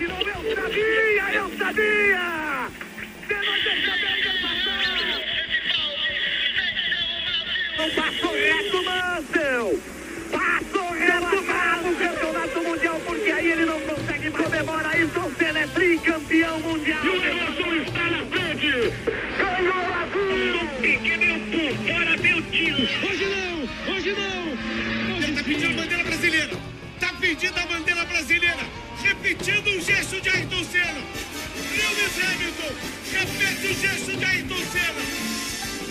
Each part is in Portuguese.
E não, eu sabia, eu sabia! Pedindo a bandeira brasileira! Repetindo o gesto de Ayrton Senna! Lewis Hamilton! Repete o gesto de Ayrton Senna!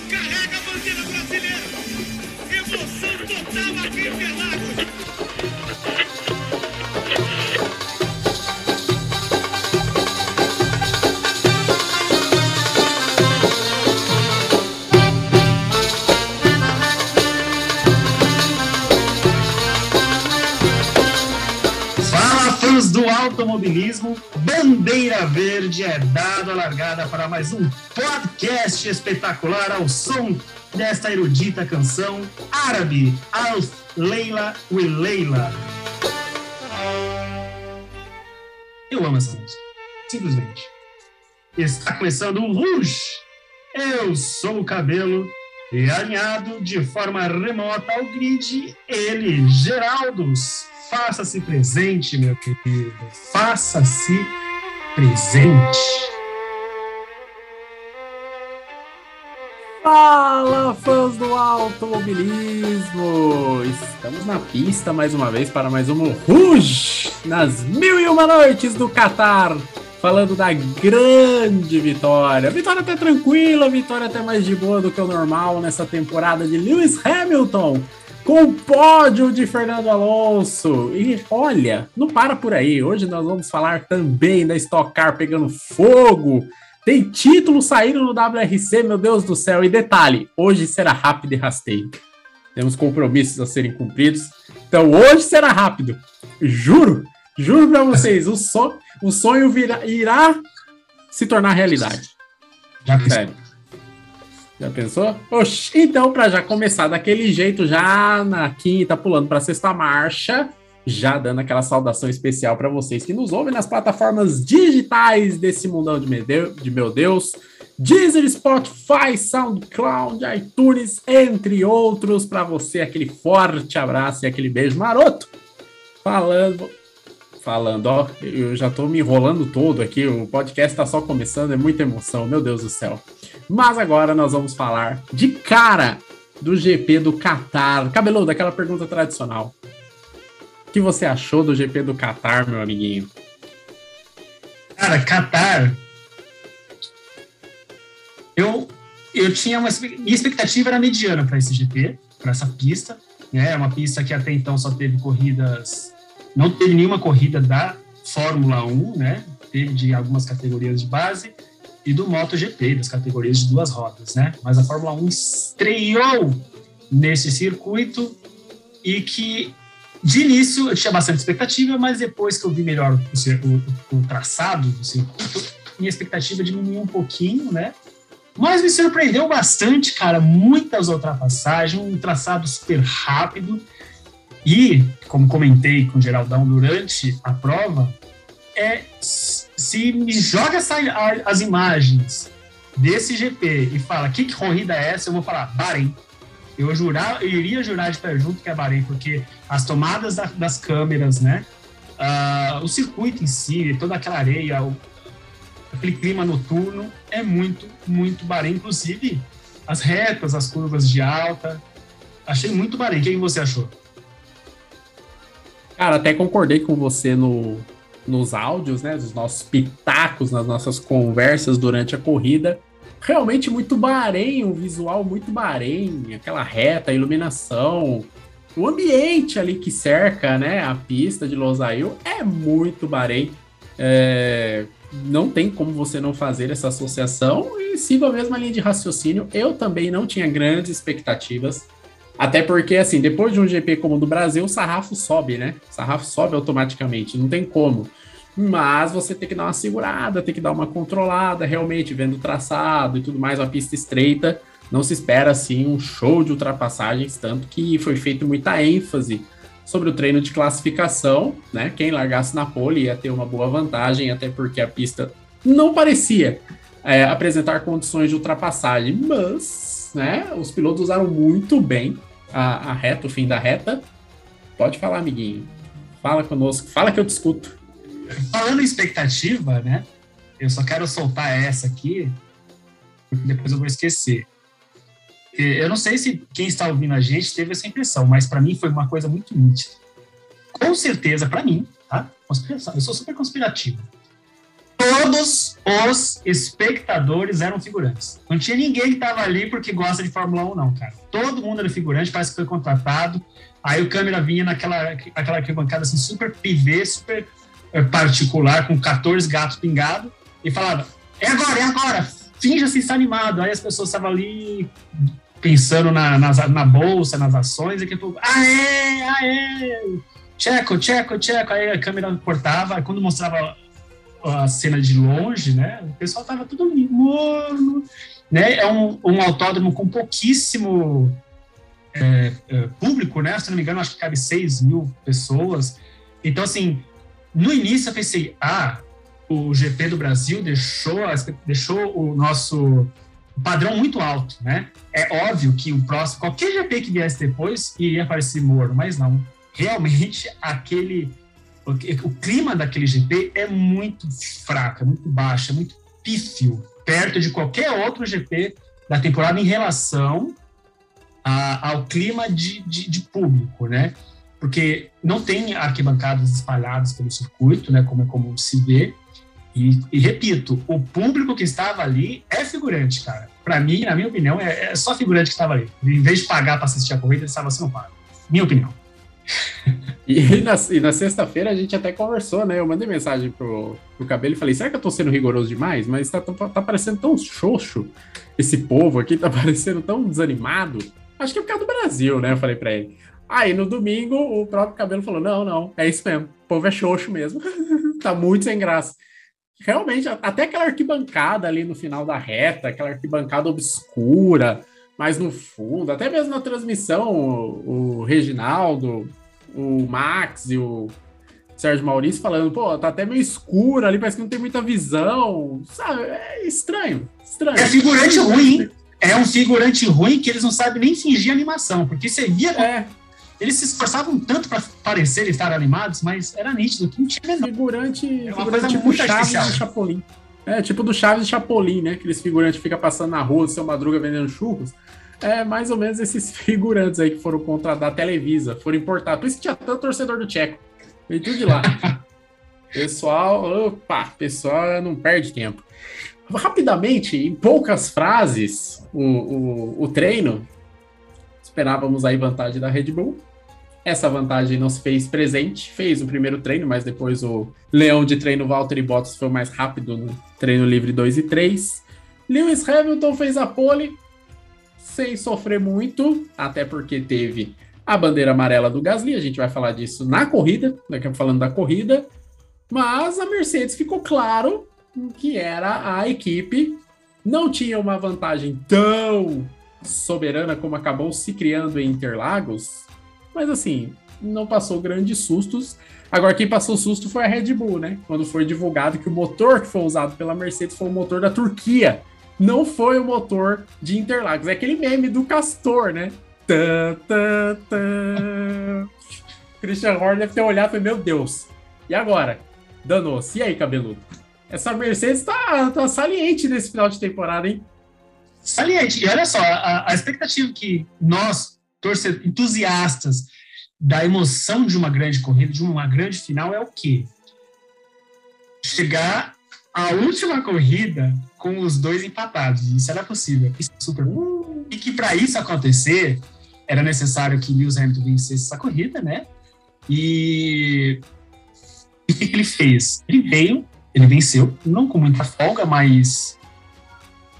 Carrega a bandeira brasileira! Emoção total aqui em Interlagos! Automobilismo! Bandeira Verde é dada a largada para mais um podcast espetacular ao som desta erudita canção árabe, Alf Leila We Leila. Eu amo essa música, simplesmente. Está começando o Rouge. Eu sou o cabelo e alinhado de forma remota ao grid, ele, Geraldos. Faça-se presente, meu querido. Faça-se presente. Fala, fãs do automobilismo! Estamos na pista mais uma vez para mais um Rouge nas mil e uma noites do Qatar. Falando da grande vitória. Vitória até tranquila, vitória até mais de boa do que o normal nessa temporada de Lewis Hamilton. Com o pódio de Fernando Alonso. E olha, não para por aí. Hoje nós vamos falar também da Stock Car pegando fogo. Tem título saindo no WRC, meu Deus do céu. E detalhe, hoje será rápido e rasteiro. Temos compromissos a serem cumpridos. Então hoje será rápido. Juro, juro para vocês, o, so, o sonho virá, irá se tornar realidade. Já? Sério. Já pensou? Oxi, então, para já começar daquele jeito, já na quinta, pulando para sexta marcha, já dando aquela saudação especial para vocês que nos ouvem nas plataformas digitais desse mundão de meu Deus, de meu Deus Deezer, Spotify, SoundCloud, iTunes, entre outros. Para você, aquele forte abraço e aquele beijo maroto. Falando, falando, ó, eu já tô me enrolando todo aqui. O podcast tá só começando, é muita emoção, meu Deus do céu. Mas agora nós vamos falar de cara do GP do Qatar. Cabeludo, aquela pergunta tradicional. O que você achou do GP do Qatar, meu amiguinho? Cara, Qatar. Eu, eu tinha uma. Minha expectativa era mediana para esse GP, para essa pista. Né? É uma pista que até então só teve corridas. Não teve nenhuma corrida da Fórmula 1, né? Teve de algumas categorias de base e do MotoGP, das categorias de duas rodas, né? Mas a Fórmula 1 estreou nesse circuito e que de início eu tinha bastante expectativa, mas depois que eu vi melhor o, o, o traçado do circuito, minha expectativa diminuiu um pouquinho, né? Mas me surpreendeu bastante, cara. Muitas ultrapassagens, um traçado super rápido. E, como comentei com o Geraldão durante a prova, é se me joga essa, as imagens desse GP e fala que corrida é essa, eu vou falar Bahrein. Eu, jurar, eu iria jurar de pé junto que é Bahrein, porque as tomadas da, das câmeras, né? Uh, o circuito em si, toda aquela areia, o, aquele clima noturno, é muito, muito Bahrein. Inclusive, as retas, as curvas de alta. Achei muito Bahrein. O que você achou? Cara, até concordei com você no, nos áudios, né? Dos nossos pitacos, nas nossas conversas durante a corrida. Realmente muito Bahrein, um visual muito Bahrein, aquela reta, a iluminação, o ambiente ali que cerca, né? A pista de Losail é muito Bahrein. É, não tem como você não fazer essa associação e sigo a mesma linha de raciocínio. Eu também não tinha grandes expectativas. Até porque, assim, depois de um GP como o do Brasil, o sarrafo sobe, né? O sarrafo sobe automaticamente, não tem como. Mas você tem que dar uma segurada, tem que dar uma controlada, realmente, vendo o traçado e tudo mais, uma pista estreita. Não se espera, assim, um show de ultrapassagens, tanto que foi feito muita ênfase sobre o treino de classificação, né? Quem largasse na pole ia ter uma boa vantagem, até porque a pista não parecia é, apresentar condições de ultrapassagem, mas, né? Os pilotos usaram muito bem a, a reta, o fim da reta. Pode falar, amiguinho. Fala conosco, fala que eu discuto. Falando em expectativa, né? Eu só quero soltar essa aqui, porque depois eu vou esquecer. Eu não sei se quem está ouvindo a gente teve essa impressão, mas para mim foi uma coisa muito nítida. Com certeza, para mim, tá? Eu sou super conspirativo. Todos os espectadores eram figurantes. Não tinha ninguém que estava ali porque gosta de Fórmula 1, não, cara. Todo mundo era figurante, parece que foi contratado. Aí o câmera vinha naquela aquela arquibancada assim, super pivê, super eh, particular, com 14 gatos pingados, e falava: é agora, é agora, finja-se estar animado. Aí as pessoas estavam ali pensando na, na, bolsa, nas ações, e que pouco, aê, aê, tcheco, tcheco, tcheco, aí a câmera cortava, quando mostrava a cena de longe, né, o pessoal tava tudo morno, né, é um, um autódromo com pouquíssimo é, é, público, né, se não me engano, acho que cabe 6 mil pessoas, então, assim, no início eu pensei, ah, o GP do Brasil deixou, deixou o nosso padrão muito alto, né? É óbvio que o próximo, qualquer GP que viesse depois, iria aparecer Moro, mas não. Realmente, aquele. O, clima daquele GP é muito fraco, é muito baixo, é muito pífio, perto de qualquer outro GP da temporada em relação a, ao clima de, de, de, público, né? Porque não tem arquibancadas espalhadas pelo circuito, né? Como é comum se ver. E, e, repito, o público que estava ali é figurante, cara. Para mim, na minha opinião, é, é, só figurante que estava ali. Em vez de pagar para assistir a corrida, eles estavam assim, não paga. Minha opinião. E na, na sexta-feira a gente até conversou, né? Eu mandei mensagem pro, pro Cabelo e falei: será que eu tô sendo rigoroso demais? Mas tá, tá, tá parecendo tão xoxo esse povo aqui, tá parecendo tão desanimado. Acho que é por causa do Brasil, né? Eu falei pra ele. Aí no domingo o próprio Cabelo falou: não, não, é isso mesmo. O povo é xoxo mesmo. tá muito sem graça realmente, até aquela arquibancada ali no final da reta, aquela arquibancada obscura, mais no fundo, até mesmo na transmissão, o, o Reginaldo, o Max e o Sérgio Maurício falando, pô, tá até meio escuro ali, parece que não tem muita visão, sabe? É estranho, estranho. É figurante ruim, é um figurante ruim que eles não sabem nem fingir animação, porque você via é. Eles se esforçavam tanto para parecer estar animados, mas era nítido que não tinha. Figurante, é uma coisa tipo muito artificial. Chapolin. É, tipo do Chaves e Chapolin, né? Aqueles figurantes que ficam passando na rua, seu Madruga vendendo churros. É mais ou menos esses figurantes aí que foram contra da Televisa, foram importados. Por isso que tinha tanto torcedor do Tcheco. Veio tudo de lá. pessoal, opa, pessoal não perde tempo. Rapidamente, em poucas frases, o, o, o treino, esperávamos aí vantagem da Red Bull, essa vantagem não se fez presente, fez o primeiro treino, mas depois o leão de treino Valtteri Bottas foi mais rápido no treino livre 2 e 3. Lewis Hamilton fez a pole sem sofrer muito, até porque teve a bandeira amarela do Gasly, a gente vai falar disso na corrida, daqui a falando da corrida, mas a Mercedes ficou claro que era a equipe, não tinha uma vantagem tão soberana como acabou se criando em Interlagos, mas assim, não passou grandes sustos. Agora, quem passou susto foi a Red Bull, né? Quando foi divulgado que o motor que foi usado pela Mercedes foi o motor da Turquia. Não foi o motor de Interlagos. É aquele meme do Castor, né? Tã, tã, tã. Christian Horner deve ter olhado e falou: Meu Deus, e agora? Danou-se. E aí, cabeludo? Essa Mercedes tá, tá saliente nesse final de temporada, hein? Saliente. E olha só, a, a expectativa que nós, torcedores, entusiastas da emoção de uma grande corrida, de uma grande final, é o quê? Chegar à última corrida com os dois empatados. Isso era possível. Isso é super. E que para isso acontecer, era necessário que Lewis Hamilton vencesse essa corrida, né? E, e o que, que ele fez? Ele veio, ele venceu, não com muita folga, mas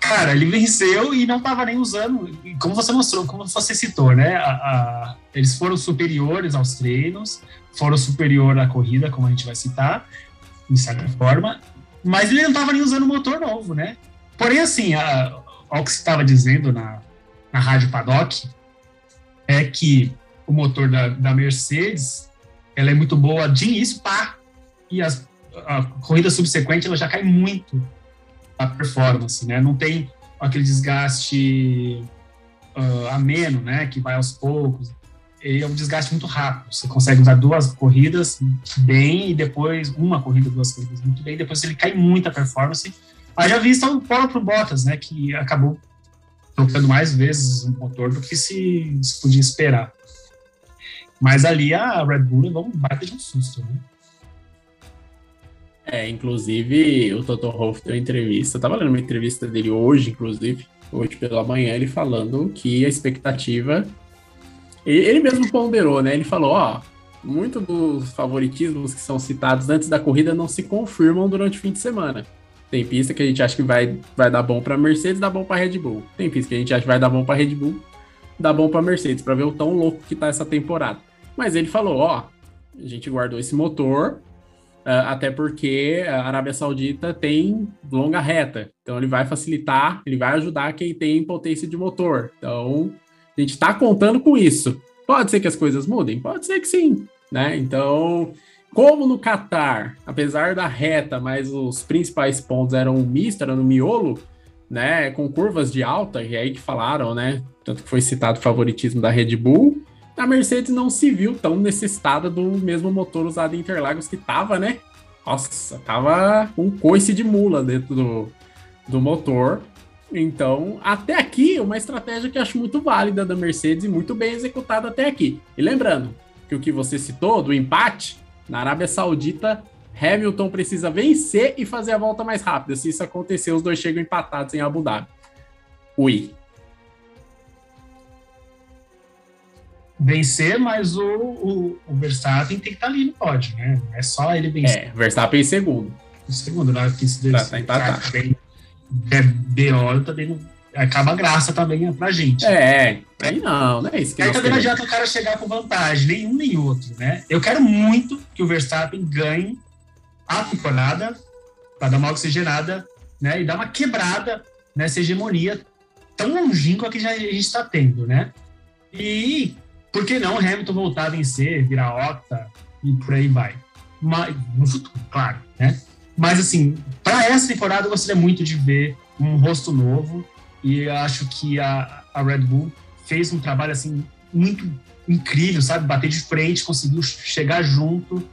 Cara, ele venceu e não estava nem usando, como você mostrou, como você citou, né? A, a, eles foram superiores aos treinos, foram superior à corrida, como a gente vai citar, de certa forma, mas ele não estava nem usando motor novo, né? Porém, assim, a, ao que você estava dizendo na, na Rádio Paddock, é que o motor da, da Mercedes, ela é muito boa de início, pá, e as, a corrida subsequente ela já cai muito a performance, né? Não tem aquele desgaste uh, ameno, né? Que vai aos poucos. E é um desgaste muito rápido. Você consegue usar duas corridas bem e depois uma corrida, duas corridas muito bem. Depois ele cai muito a performance. Aí já vista o próprio Bottas, né? Que acabou trocando mais vezes o motor do que se, se podia esperar. Mas ali a Red Bull levou um baita de um susto, né? É, inclusive o Toto Wolff deu entrevista, tava lendo uma entrevista dele hoje, inclusive, hoje pela manhã, ele falando que a expectativa. Ele mesmo ponderou, né? Ele falou: ó, muito dos favoritismos que são citados antes da corrida não se confirmam durante o fim de semana. Tem pista que a gente acha que vai, vai dar bom para Mercedes, dá bom para Red Bull. Tem pista que a gente acha que vai dar bom para Red Bull, dá bom para Mercedes, para ver o tão louco que tá essa temporada. Mas ele falou: ó, a gente guardou esse motor, até porque a Arábia Saudita tem longa reta, então ele vai facilitar, ele vai ajudar quem tem potência de motor. Então a gente está contando com isso. Pode ser que as coisas mudem? Pode ser que sim, né? Então, como no Qatar, apesar da reta, mas os principais pontos eram misto, era no miolo, né? Com curvas de alta, e é aí que falaram, né? Tanto que foi citado o favoritismo da Red Bull a Mercedes não se viu tão necessitada do mesmo motor usado em Interlagos que tava, né? Nossa, tava um coice de mula dentro do, do motor. Então, até aqui, uma estratégia que acho muito válida da Mercedes e muito bem executada até aqui. E lembrando que o que você citou do empate, na Arábia Saudita, Hamilton precisa vencer e fazer a volta mais rápida. Se isso acontecer, os dois chegam empatados em Abu Dhabi. Ui, vencer, mas o, o, o, Verstappen tem que estar tá ali no pódio, né? Não é só ele vencer. É, Verstappen em segundo. Em segundo, né? Porque se tá, tá empatado. Bem, é BO também não, acaba a graça também pra gente. É, aí não, não é isso que Aí também não adianta o cara chegar com vantagem, nenhum nem outro, né? Eu quero muito que o Verstappen ganhe a temporada para dar uma oxigenada, né? E dar uma quebrada nessa hegemonia tão longínqua que já a gente está tendo, né? E por que não Hamilton voltar a vencer, virar octa e por aí vai? Mas, no futuro, claro, né? Mas, assim, para essa temporada eu gostaria muito de ver um rosto novo e acho que a, a Red Bull fez um trabalho, assim, muito incrível, sabe? Bater de frente, conseguiu chegar junto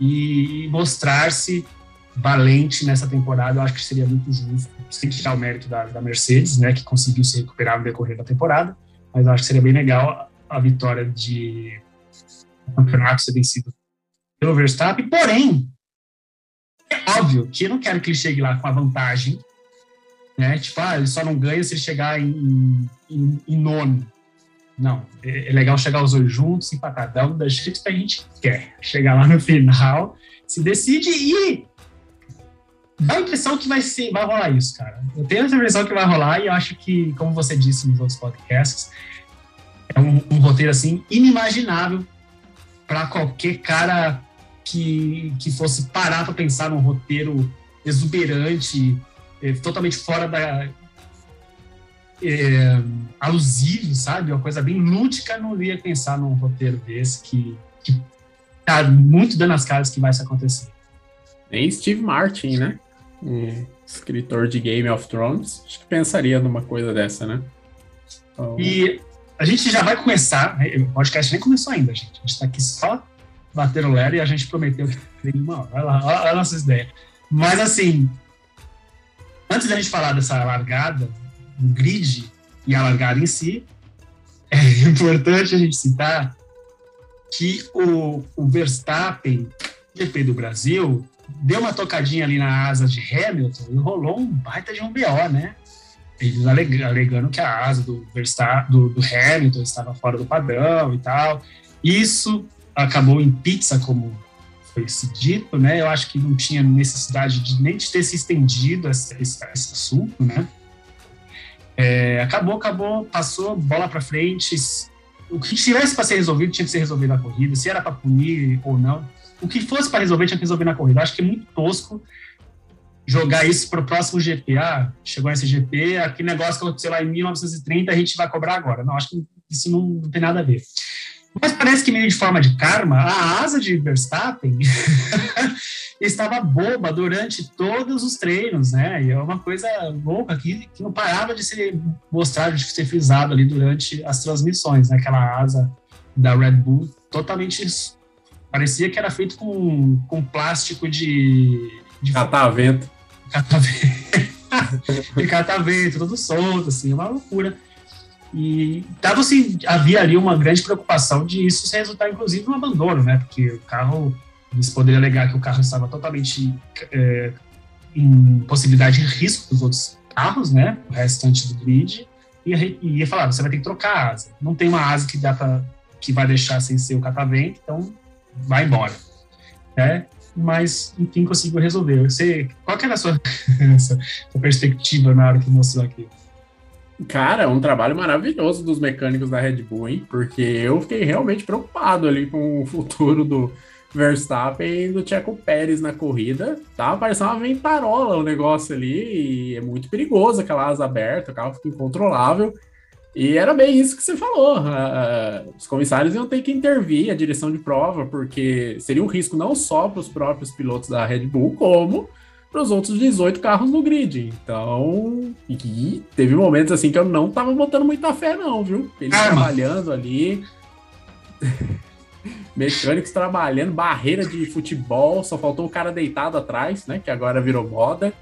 e mostrar-se valente nessa temporada. Eu acho que seria muito justo, sem tirar o mérito da, da Mercedes, né, que conseguiu se recuperar no decorrer da temporada, mas eu acho que seria bem legal a vitória de campeonato ser vencido pelo Verstappen, porém, é óbvio que eu não quero que ele chegue lá com a vantagem, né? Tipo, ah, ele só não ganha se ele chegar em, em, em nono. Não, é, é, legal chegar os dois juntos. Dá um das que a gente quer. Chegar lá no final, se decide e dá a impressão que vai ser, vai rolar isso, cara. Eu tenho a impressão que vai rolar e eu acho que, como você disse nos outros podcasts, é um, um roteiro assim inimaginável para qualquer cara que, que fosse parar para pensar num roteiro exuberante, é, totalmente fora da. É, alusivo, sabe? Uma coisa bem lúdica, não ia pensar num roteiro desse que, que tá muito dando as caras que vai se acontecer. Nem Steve Martin, né? Um escritor de Game of Thrones, acho que pensaria numa coisa dessa, né? Então... E a gente já vai começar, né, o podcast nem começou ainda, gente. A gente está aqui só batendo lero e a gente prometeu que tem uma hora. Vai lá, olha a nossa ideia. Mas, assim, antes da gente falar dessa largada, o grid e a largada em si, é importante a gente citar que o, o Verstappen, GP do Brasil, deu uma tocadinha ali na asa de Hamilton e rolou um baita de um BO, né? Eles alegando que a asa do, do, do Hamilton estava fora do padrão e tal. Isso acabou em pizza, como foi se dito, né? Eu acho que não tinha necessidade de nem de ter se estendido esse, esse, esse assunto, né? É, acabou, acabou, passou, bola para frente. O que tivesse para ser resolvido tinha que ser resolvido na corrida, se era para punir ou não. O que fosse para resolver tinha que resolver na corrida. acho que é muito tosco jogar isso para o próximo GP. Ah, chegou esse GP, aquele negócio que aconteceu lá em 1930, a gente vai cobrar agora. Não, acho que isso não, não tem nada a ver. Mas parece que meio de forma de karma, a asa de Verstappen estava boba durante todos os treinos, né? E é uma coisa louca que, que não parava de ser mostrado, de ser frisado ali durante as transmissões, né? Aquela asa da Red Bull totalmente parecia que era feito com, com plástico de, de catavento. De catavento, todo solto, assim, uma loucura. E tava, havia ali uma grande preocupação de isso resultar, inclusive, no abandono, né? Porque o carro, eles poderiam alegar que o carro estava totalmente é, em possibilidade de risco dos outros carros, né? O restante do grid. E, e ia falar, você vai ter que trocar a asa. Não tem uma asa que dá pra, que vai deixar sem ser o catavento, então vai embora. É, mas, enfim, conseguiu resolver. Você, qual que era a sua, sua perspectiva na hora que mostrou aqui? Cara, um trabalho maravilhoso dos mecânicos da Red Bull, hein? Porque eu fiquei realmente preocupado ali com o futuro do Verstappen e do Checo Pérez na corrida. Tava parecendo uma ventarola o negócio ali, e é muito perigoso aquela asa aberta, o carro fica incontrolável. E era bem isso que você falou. Uh, os comissários iam ter que intervir a direção de prova, porque seria um risco não só para os próprios pilotos da Red Bull, como para os outros 18 carros no grid. Então, e teve momentos assim que eu não tava botando muita fé, não, viu? Eles ah, trabalhando ali. Mecânicos trabalhando, barreira de futebol, só faltou o cara deitado atrás, né? Que agora virou moda.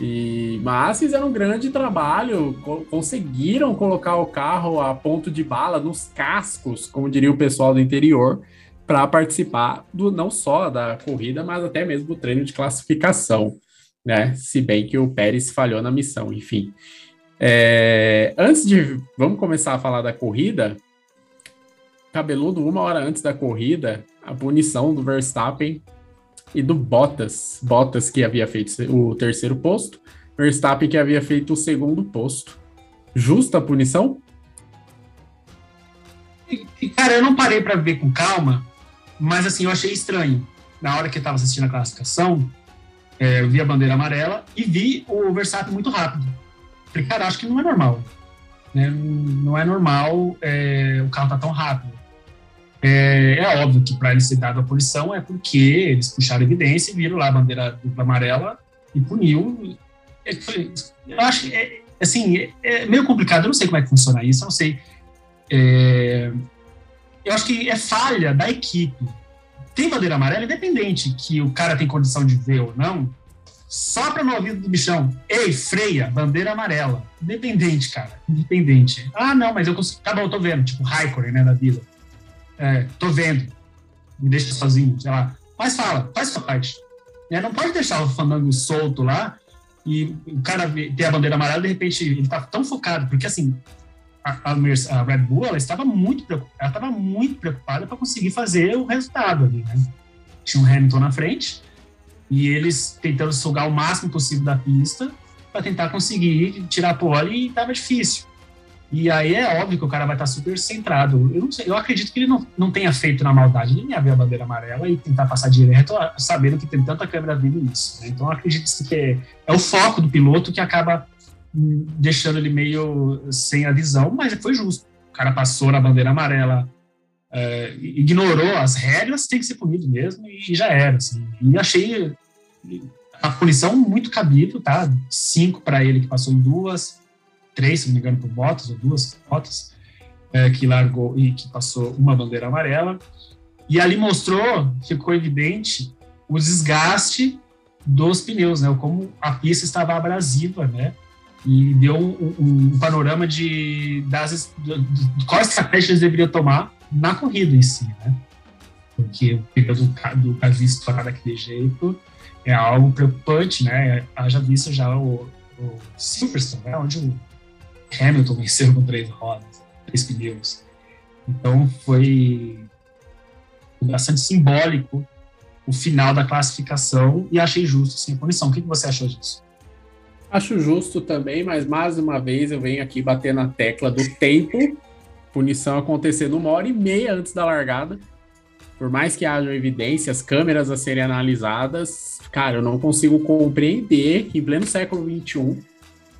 E, mas fizeram um grande trabalho, co conseguiram colocar o carro a ponto de bala nos cascos, como diria o pessoal do interior, para participar do não só da corrida, mas até mesmo do treino de classificação né? Se bem que o Pérez falhou na missão, enfim. É, antes de. Vamos começar a falar da corrida. Cabeludo, uma hora antes da corrida, a punição do Verstappen e do Bottas. Bottas que havia feito o terceiro posto, Verstappen que havia feito o segundo posto. Justa a punição? Cara, eu não parei para ver com calma, mas assim, eu achei estranho. Na hora que eu estava assistindo a classificação, é, eu vi a bandeira amarela e vi o Verstappen muito rápido. Falei, cara, acho que não é normal. Né? Não é normal é, o carro tá tão rápido. É, é óbvio que para ele ser dado a punição é porque eles puxaram evidência e viram lá a bandeira dupla amarela e puniu. É, eu acho que, é, assim, é, é, meio complicado, eu não sei como é que funciona isso, eu não sei. É, eu acho que é falha da equipe tem bandeira amarela, independente que o cara tem condição de ver ou não, sopra no ouvido do bichão. Ei, freia, bandeira amarela. Independente, cara. Independente. Ah, não, mas eu consigo. Tá bom, eu tô vendo. Tipo, Raikkonen, né, da vida. É, tô vendo. Me deixa sozinho, sei lá. Mas fala, faz sua parte. É, não pode deixar o fandango solto lá e o cara ter a bandeira amarela, de repente, ele tá tão focado. Porque, assim, a, a, Red Bull ela estava muito preocupada, ela estava muito preocupada para conseguir fazer o resultado ali, né? Tinha um Hamilton na frente e eles tentando sugar o máximo possível da pista para tentar conseguir tirar a pole e estava difícil. E aí é óbvio que o cara vai estar tá super centrado. Eu sei, eu acredito que ele não, não tenha feito na maldade nem ver a bandeira amarela e tentar passar direto, sabendo que tem tanta câmera vindo nisso. Né? Então acredito que é, é o foco do piloto que acaba deixando ele meio sem a visão, mas foi justo. O cara passou na bandeira amarela, é, ignorou as regras, tem que ser punido mesmo, e já era. Assim. E achei a punição muito cabível, tá? Cinco para ele, que passou em duas, três, se não me engano, por Bottas, ou duas Bottas, é, que largou e que passou uma bandeira amarela. E ali mostrou, ficou evidente, o desgaste dos pneus, né? Como a pista estava abrasiva, né? e deu um, um panorama de, das, de, de quais estratégias eles deveriam tomar na corrida em si, né? Porque o pneu do, do Gasly estourar daquele jeito é algo preocupante, né? Haja visto já o, o Silverstone, né? onde o Hamilton venceu com três rodas, três pneus. Então foi bastante simbólico o final da classificação e achei justo assim, a punição. O que, você achou disso? Acho justo também, mas mais uma vez eu venho aqui bater na tecla do tempo. Punição acontecendo uma hora e meia antes da largada. Por mais que hajam evidências, câmeras a serem analisadas, cara, eu não consigo compreender que em pleno século XXI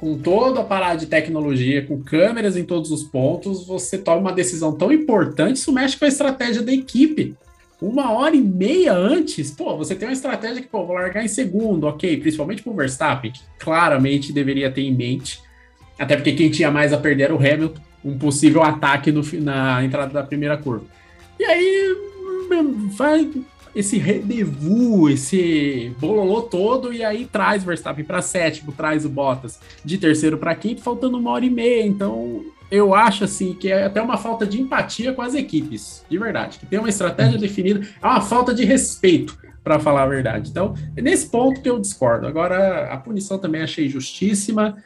com toda a parada de tecnologia, com câmeras em todos os pontos, você toma uma decisão tão importante, isso mexe com a estratégia da equipe. Uma hora e meia antes, pô, você tem uma estratégia que, pô, vou largar em segundo, ok, principalmente com o Verstappen, que claramente deveria ter em mente, até porque quem tinha mais a perder era o Hamilton, um possível ataque no, na entrada da primeira curva. E aí vai esse rendezvous, esse bololô todo, e aí traz o Verstappen para sétimo, traz o Bottas de terceiro para quinto, faltando uma hora e meia. Então, eu acho assim que é até uma falta de empatia com as equipes, de verdade. Que tem uma estratégia definida, é uma falta de respeito, para falar a verdade. Então, é nesse ponto que eu discordo. Agora, a punição também achei justíssima.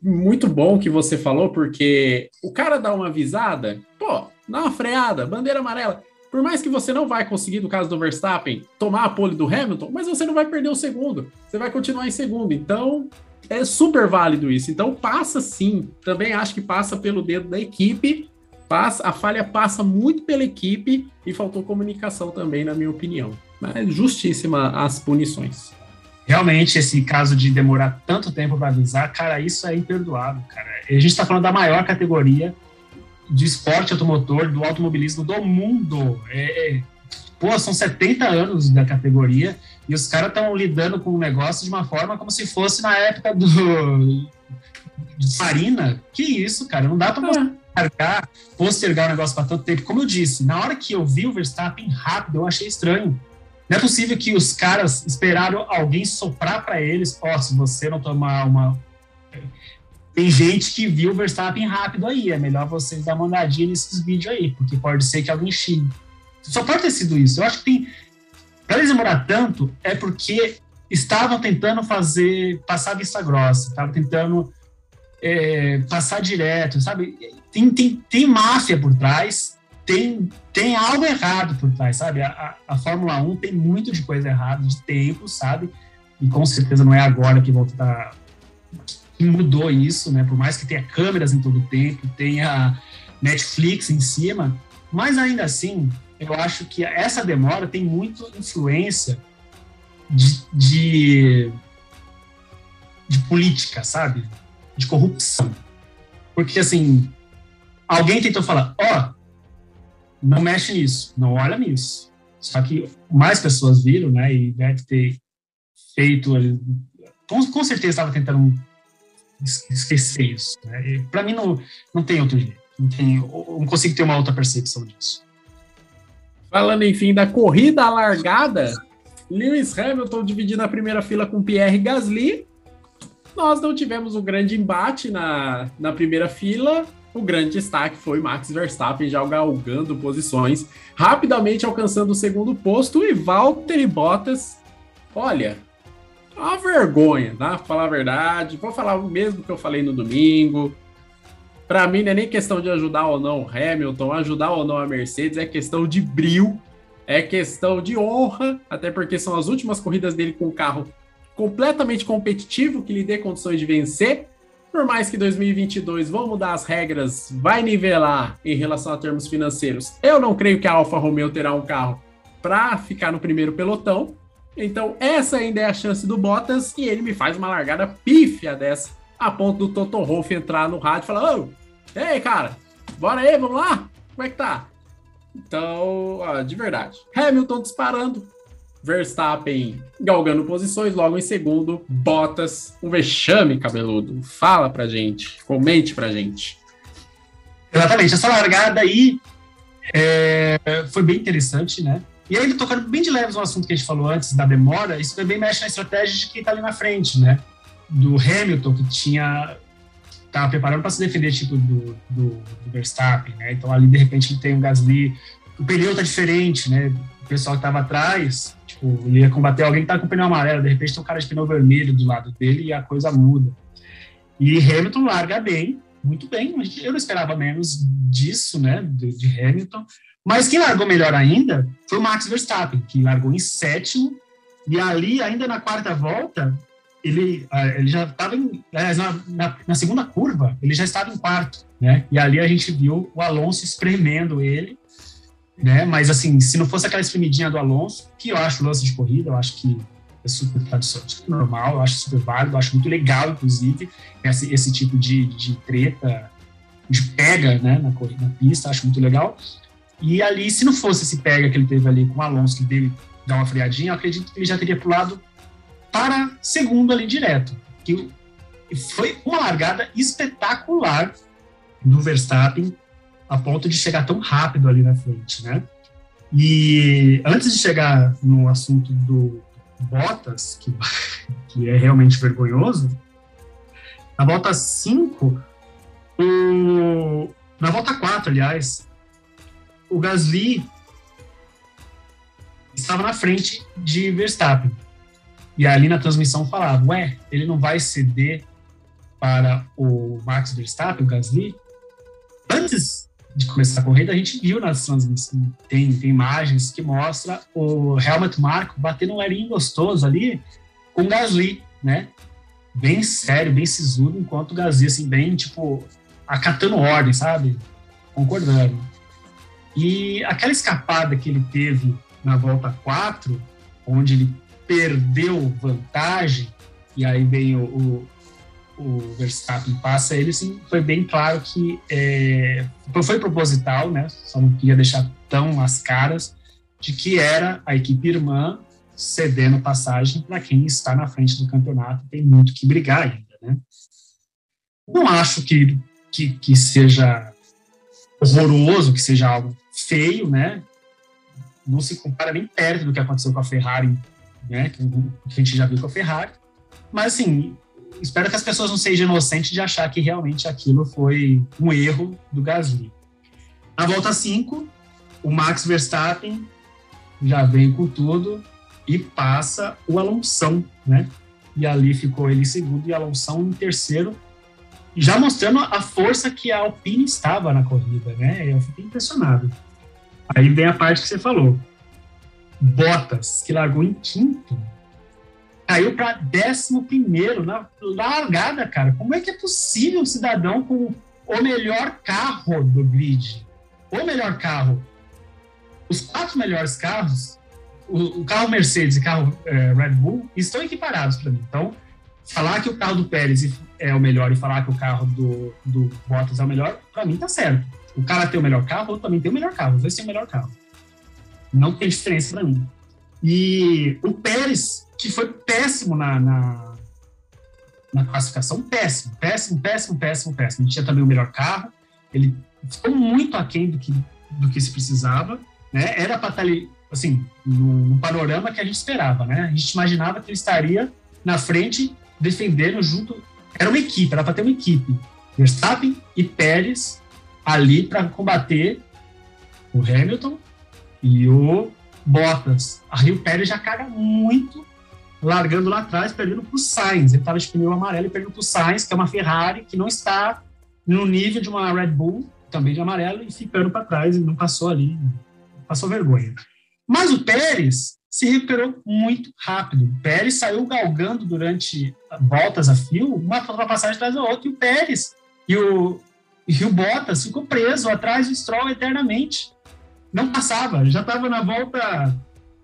Muito bom que você falou, porque o cara dá uma avisada, pô, dá uma freada, bandeira amarela. Por mais que você não vai conseguir, no caso do Verstappen, tomar a pole do Hamilton, mas você não vai perder o segundo. Você vai continuar em segundo. Então, é super válido isso. Então, passa sim. Também acho que passa pelo dedo da equipe. Passa, a falha passa muito pela equipe e faltou comunicação também, na minha opinião. Mas justíssima as punições. Realmente, esse caso de demorar tanto tempo para avisar, cara, isso é imperdoável, cara. A gente está falando da maior categoria de esporte automotor, do automobilismo do mundo. É, é, pô, são 70 anos da categoria e os caras estão lidando com o negócio de uma forma como se fosse na época do de Farina. Que isso, cara? Não dá para você largar, postergar o negócio para tanto tempo. Como eu disse, na hora que eu vi o Verstappen rápido, eu achei estranho. Não é possível que os caras esperaram alguém soprar para eles, ó, oh, se você não tomar uma tem gente que viu o Verstappen rápido aí. É melhor vocês dar uma olhadinha nesses vídeos aí, porque pode ser que alguém xingue. Só pode ter sido isso. Eu acho que tem. Para eles demorar tanto, é porque estavam tentando fazer. passar vista grossa, estavam tentando é, passar direto, sabe? Tem, tem, tem máfia por trás, tem, tem algo errado por trás, sabe? A, a, a Fórmula 1 tem muito de coisa errada, de tempo, sabe? E com certeza não é agora que vão estar mudou isso, né? Por mais que tenha câmeras em todo o tempo, tenha Netflix em cima, mas ainda assim, eu acho que essa demora tem muito influência de, de, de política, sabe? De corrupção. Porque, assim, alguém tentou falar, ó, oh, não mexe nisso, não olha nisso. Só que mais pessoas viram, né, e deve ter feito, com, com certeza estava tentando esquecer isso. Né? Para mim, não, não tem outro jeito. Não, tem, não consigo ter uma outra percepção disso. Falando, enfim, da corrida largada, Lewis Hamilton dividindo a primeira fila com Pierre Gasly. Nós não tivemos um grande embate na, na primeira fila. O grande destaque foi Max Verstappen já galgando posições, rapidamente alcançando o segundo posto. E Valtteri Bottas, olha, uma vergonha, tá? Pra falar a verdade. Vou falar o mesmo que eu falei no domingo. Para mim, não é nem questão de ajudar ou não o Hamilton, ajudar ou não a Mercedes, é questão de brilho, é questão de honra, até porque são as últimas corridas dele com um carro completamente competitivo que lhe dê condições de vencer. Por mais que 2022 vão mudar as regras, vai nivelar em relação a termos financeiros. Eu não creio que a Alfa Romeo terá um carro para ficar no primeiro pelotão. Então, essa ainda é a chance do Bottas e ele me faz uma largada pífia dessa, a ponto do Toto Wolff entrar no rádio e falar: Ô, ei, cara, bora aí, vamos lá? Como é que tá? Então, ó, de verdade. Hamilton disparando, Verstappen galgando posições, logo em segundo, Bottas, um vexame cabeludo. Fala pra gente, comente pra gente. Exatamente, essa largada aí é, foi bem interessante, né? E aí ele tocando bem de leves no assunto que a gente falou antes, da demora, isso também mexe na estratégia de quem está ali na frente, né? Do Hamilton, que tinha estava preparando para se defender tipo do, do, do, Verstappen, né? Então ali de repente ele tem um Gasly, o pneu tá diferente, né? O pessoal que estava atrás, tipo, ele ia combater alguém que tá com o pneu amarelo, de repente tem um cara de pneu vermelho do lado dele e a coisa muda. E Hamilton larga bem, muito bem, eu não esperava menos disso, né, de, de Hamilton. Mas quem largou melhor ainda foi o Max Verstappen, que largou em sétimo, e ali, ainda na quarta volta, ele, ah, ele já estava na, na, segunda curva, ele já estava em quarto, né? E ali a gente viu o Alonso espremendo ele, né? Mas assim, se não fosse aquela espremidinha do Alonso, que eu acho lance de corrida, eu acho que é super tradicional, normal, eu acho super válido, eu acho muito legal, inclusive, esse, esse tipo de, de treta, de pega, né, na, na pista, acho muito legal. E ali, se não fosse esse pega que ele teve ali com o Alonso, que dele dar uma freadinha, eu acredito que ele já teria pulado para segundo ali direto. Que foi uma largada espetacular do Verstappen, a ponto de chegar tão rápido ali na frente, né? E antes de chegar no assunto do Bottas, que, que é realmente vergonhoso, na volta 5, o, na volta 4, aliás, o Gasly estava na frente de Verstappen. E ali na transmissão falava, ué, ele não vai ceder para o Max Verstappen, o Gasly? Antes de começar a corrida, a gente viu nas transmissões, tem, tem imagens que mostra o Helmut Marko batendo um arinho gostoso ali com o Gasly, né? Bem sério, bem sisudo, enquanto o Gasly, assim, bem, tipo, acatando ordem, sabe? Concordando. E aquela escapada que ele teve na volta 4, onde ele perdeu vantagem, e aí vem o, o, o Verstappen passa ele, sim, foi bem claro que é, foi proposital, né? Só não queria deixar tão as caras de que era a equipe irmã cedendo passagem para quem está na frente do campeonato tem muito que brigar ainda, né? Não acho que, que, que seja horroroso, que seja algo feio, né? Não se compara nem perto do que aconteceu com a Ferrari, né? Que a gente já viu com a Ferrari. Mas, assim, espero que as pessoas não sejam inocentes de achar que realmente aquilo foi um erro do Gasly. Na volta 5, o Max Verstappen já vem com tudo e passa o Alonso, né? E ali ficou ele em segundo e Alonso em terceiro, já mostrando a força que a Alpine estava na corrida, né? Eu fiquei impressionado. Aí vem a parte que você falou. Bottas, que largou em quinto, caiu para 11 na largada, cara. Como é que é possível um cidadão com o melhor carro do grid? O melhor carro. Os quatro melhores carros, o, o carro Mercedes e o carro é, Red Bull, estão equiparados para mim. Então, falar que o carro do Pérez é o melhor e falar que o carro do, do Bottas é o melhor, para mim tá certo. O cara tem o melhor carro, eu também tenho o melhor carro. Os dois têm o melhor carro. Não tem diferença para mim. E o Pérez que foi péssimo na, na, na, classificação, péssimo, péssimo, péssimo, péssimo, péssimo. Ele tinha também o melhor carro, ele ficou muito aquém do que, do que se precisava, né? Era para estar ali, assim, no, no, panorama que a gente esperava, né? A gente imaginava que ele estaria na frente, defendendo junto. Era uma equipe, era para ter uma equipe. Verstappen e Pérez ali para combater o Hamilton e o Bottas. Aí o Pérez já caga muito largando lá atrás, perdendo para o Sainz. Ele estava de pneu amarelo e perdendo para o Sainz, que é uma Ferrari que não está no nível de uma Red Bull, também de amarelo, e ficando para trás e não passou ali, passou vergonha. Mas o Pérez se recuperou muito rápido. O Pérez saiu galgando durante voltas a fio, uma ultrapassagem atrás da outra, e o Pérez e o, e o Bottas ficou preso atrás do Stroll eternamente. Não passava, já estava na volta,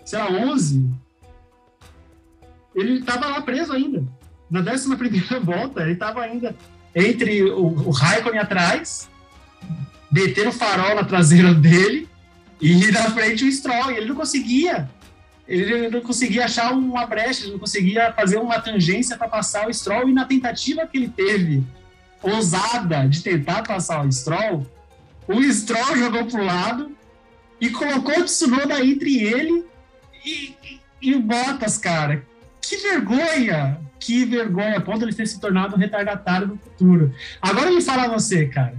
sei lá, 11, ele estava lá preso ainda. Na 11 volta, ele estava ainda entre o, o Raikkonen atrás, deter o farol na traseira dele e na frente o Stroll. E ele não conseguia. Ele não conseguia achar uma brecha, ele não conseguia fazer uma tangência para passar o Stroll. E na tentativa que ele teve, ousada, de tentar passar o Stroll, o Stroll jogou para o lado e colocou o Tsunoda entre ele e, e, e o Bottas, cara que vergonha! Que vergonha, ponto de ele ter se tornado um retardatário no futuro. Agora me fala você, cara.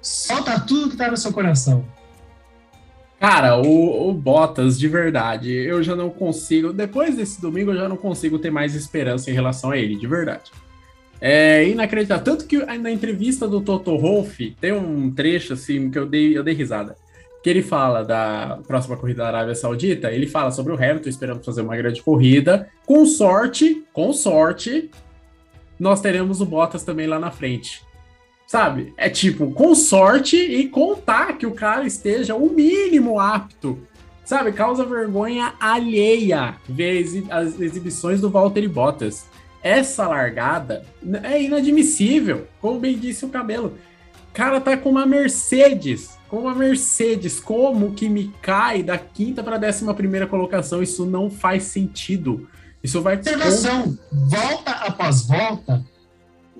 Solta tudo que tá no seu coração. Cara, o, o, Bottas, de verdade, eu já não consigo. Depois desse domingo, eu já não consigo ter mais esperança em relação a ele, de verdade. É inacreditável. Tanto que na entrevista do Toto Wolff, tem um trecho assim que eu dei, eu dei risada que ele fala da próxima corrida da Arábia Saudita, ele fala sobre o Hamilton esperando fazer uma grande corrida. Com sorte, com sorte, nós teremos o Bottas também lá na frente. Sabe? É tipo, com sorte e contar que o cara esteja o mínimo apto Sabe, causa vergonha alheia ver as exibições do Valtteri Bottas. Essa largada é inadmissível, como bem disse o cabelo. Cara, tá com uma Mercedes, com uma Mercedes, como que me cai da quinta para décima primeira colocação? Isso não faz sentido. Isso vai. Observação, volta após volta,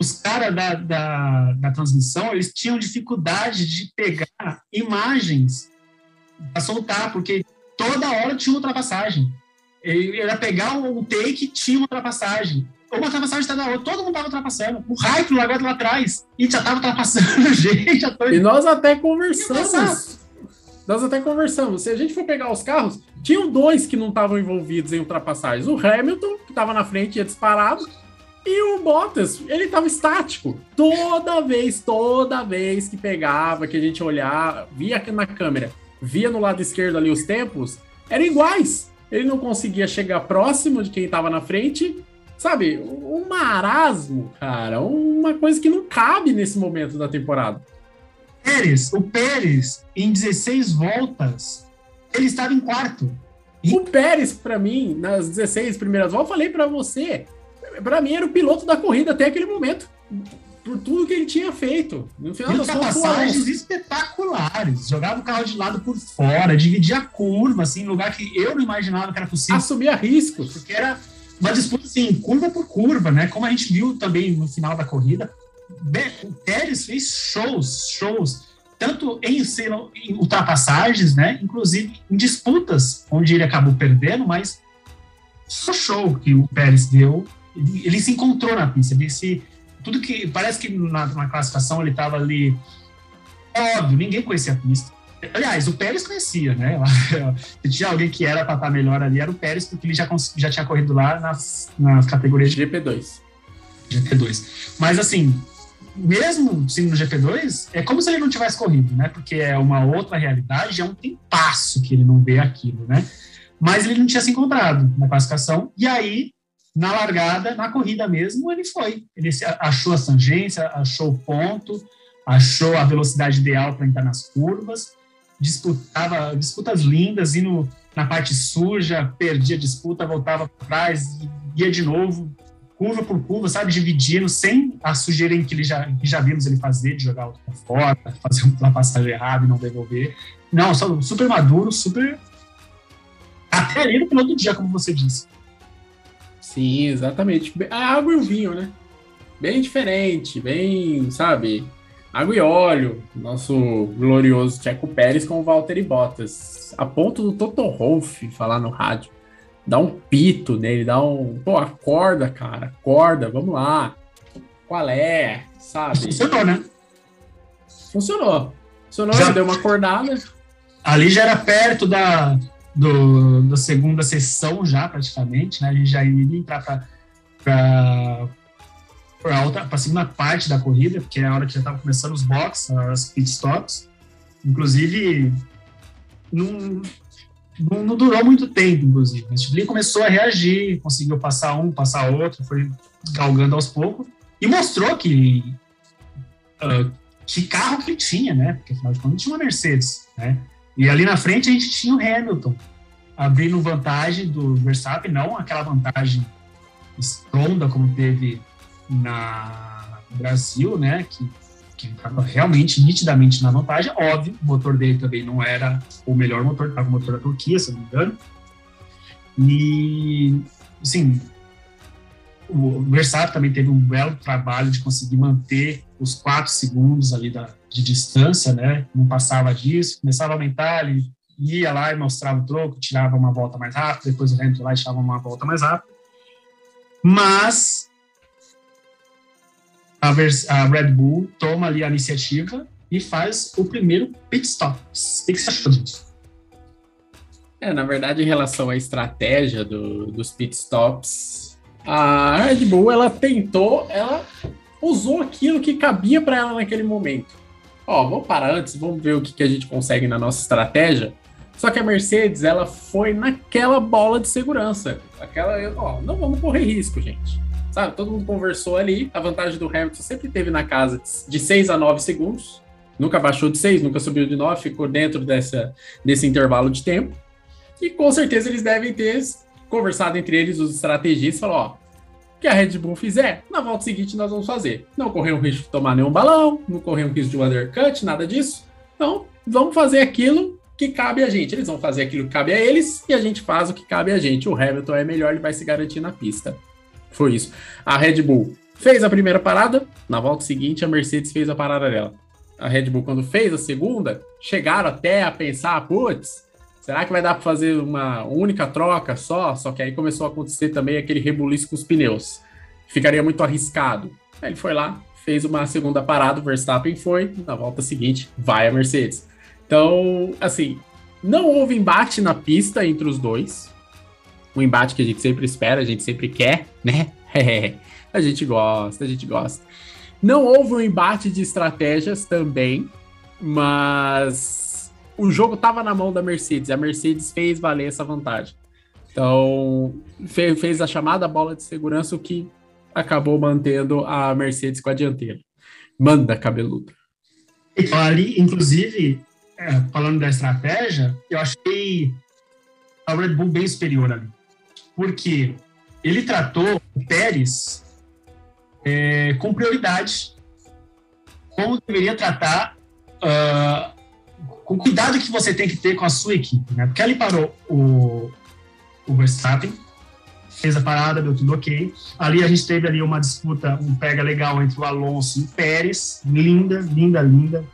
os caras da, da, da transmissão eles tinham dificuldade de pegar imagens para soltar, porque toda hora tinha uma ultrapassagem. Ele era pegar o take tinha uma ultrapassagem. Uma ultrapassagem está na outra, todo mundo estava ultrapassando. O Raikkonen largado lá atrás e já estava ultrapassando gente. Já tô... E nós até conversamos. Nós até conversamos. Se a gente for pegar os carros, tinham dois que não estavam envolvidos em ultrapassagens. O Hamilton, que estava na frente, ia disparado. E o Bottas, ele estava estático. Toda vez, toda vez que pegava, que a gente olhava, via na câmera, via no lado esquerdo ali os tempos, eram iguais. Ele não conseguia chegar próximo de quem estava na frente. Sabe, um marasmo, cara, uma coisa que não cabe nesse momento da temporada. Pérez, o Pérez, em 16 voltas, ele estava em quarto. E... O Pérez, para mim, nas 16 primeiras voltas, eu falei para você, para mim era o piloto da corrida até aquele momento por tudo que ele tinha feito. No final das passagens espetaculares. Jogava o carro de lado por fora, dividia a curva, assim, em lugar que eu não imaginava que era possível. Assumia riscos. Porque era uma disputa, assim, curva por curva, né? Como a gente viu também no final da corrida. O Pérez fez shows, shows, tanto em, em ultrapassagens, né? Inclusive em disputas, onde ele acabou perdendo, mas só show que o Pérez deu. Ele, se encontrou na pista, ele se tudo que. Parece que na, na classificação ele estava ali. Óbvio, ninguém conhecia a pista. Aliás, o Pérez conhecia, né? Se tinha alguém que era para estar melhor ali, era o Pérez, porque ele já, já tinha corrido lá nas, nas categorias de GP2. GP2. Mas assim, mesmo sendo no GP2, é como se ele não tivesse corrido, né? Porque é uma outra realidade, é um tempasso que ele não vê aquilo, né? Mas ele não tinha se encontrado na classificação, e aí na largada, na corrida mesmo, ele foi. Ele achou a tangência, achou o ponto, achou a velocidade ideal para entrar nas curvas, disputava disputas lindas, indo na parte suja, perdia a disputa, voltava para trás, ia de novo, curva por curva, sabe, dividindo, sem a sujeira que, ele já, que já vimos ele fazer, de jogar o fora, fazer uma passagem errada e não devolver. Não, só super maduro, super. Até ali no do dia, como você disse. Sim, exatamente. A água e o vinho, né? Bem diferente, bem, sabe? Água e óleo. Nosso glorioso Checo Pérez com o Valtteri Bottas. A ponto do Toto Wolff falar no rádio. Dá um pito nele, dá um. Pô, acorda, cara, acorda, vamos lá. Qual é? Sabe? Funcionou, né? Funcionou. Funcionou, já... deu uma acordada. Ali já era perto da, do, da segunda sessão já, praticamente, né? A gente já iria entrar para para a segunda parte da corrida, porque é a hora que já estava começando os boxes, as pit stops. Inclusive, não, não, não, durou muito tempo, inclusive. O Stibli começou a reagir, conseguiu passar um, passar outro, foi galgando aos poucos, e mostrou que uh, que carro que tinha, né? Porque afinal de contas tinha uma Mercedes, né? E ali na frente a gente tinha o Hamilton abrindo vantagem do Verstappen, não aquela vantagem estronda como teve na Brasil, né? Que que estava realmente nitidamente na vantagem. Óbvio, o motor dele também não era o melhor motor, estava o motor da Turquia, se não me engano. E, assim, o Verstappen também teve um belo trabalho de conseguir manter os quatro segundos ali da, de distância, né? Não passava disso, começava a aumentar, ele ia lá e mostrava o troco, tirava uma volta mais rápida, depois o Hamilton lá e tirava uma volta mais rápida. Mas a, a, Red Bull toma ali a iniciativa e faz o primeiro pit stop. O que você achou disso? É, na verdade, em relação à estratégia do, dos pit stops, a Red Bull ela tentou, ela usou aquilo que cabia para ela naquele momento. Ó, vamos parar antes, vamos ver o que, que a gente consegue na nossa estratégia. Só que a Mercedes, ela foi naquela bola de segurança. Aquela, ó, não vamos correr risco, gente. Sabe, todo mundo conversou ali. A vantagem do Hamilton sempre teve na casa de 6 a 9 segundos. Nunca baixou de 6, nunca subiu de 9, ficou dentro dessa, desse intervalo de tempo. E com certeza eles devem ter conversado entre eles, os estrategistas, falou, ó, que a Red Bull fizer, na volta seguinte nós vamos fazer. Não correr um risco de tomar nenhum balão, não correr um risco de um undercut, nada disso. Então, vamos fazer aquilo que cabe a gente. Eles vão fazer aquilo que cabe a eles e a gente faz o que cabe a gente. O Hamilton é melhor, ele vai se garantir na pista. Foi isso. A Red Bull fez a primeira parada, na volta seguinte a Mercedes fez a parada dela. A Red Bull, quando fez a segunda, chegaram até a pensar, putz, será que vai dar para fazer uma única troca só? Só que aí começou a acontecer também aquele rebuliço com os pneus. Ficaria muito arriscado. Aí ele foi lá, fez uma segunda parada, o Verstappen foi, na volta seguinte, vai a Mercedes. Então, assim, não houve embate na pista entre os dois. Um embate que a gente sempre espera, a gente sempre quer, né? a gente gosta, a gente gosta. Não houve um embate de estratégias também, mas o jogo estava na mão da Mercedes, a Mercedes fez valer essa vantagem. Então, fez, fez a chamada bola de segurança, o que acabou mantendo a Mercedes com a dianteira. Manda, cabeludo. Ali, inclusive, é, falando da estratégia, eu achei a Red Bull bem superior ali. Porque ele tratou o Pérez é, com prioridade, como deveria tratar uh, com o cuidado que você tem que ter com a sua equipe, né? Porque ali parou o, o Verstappen, fez a parada, deu tudo ok. Ali a gente teve ali uma disputa, um pega legal entre o Alonso e o Pérez, linda, linda, linda.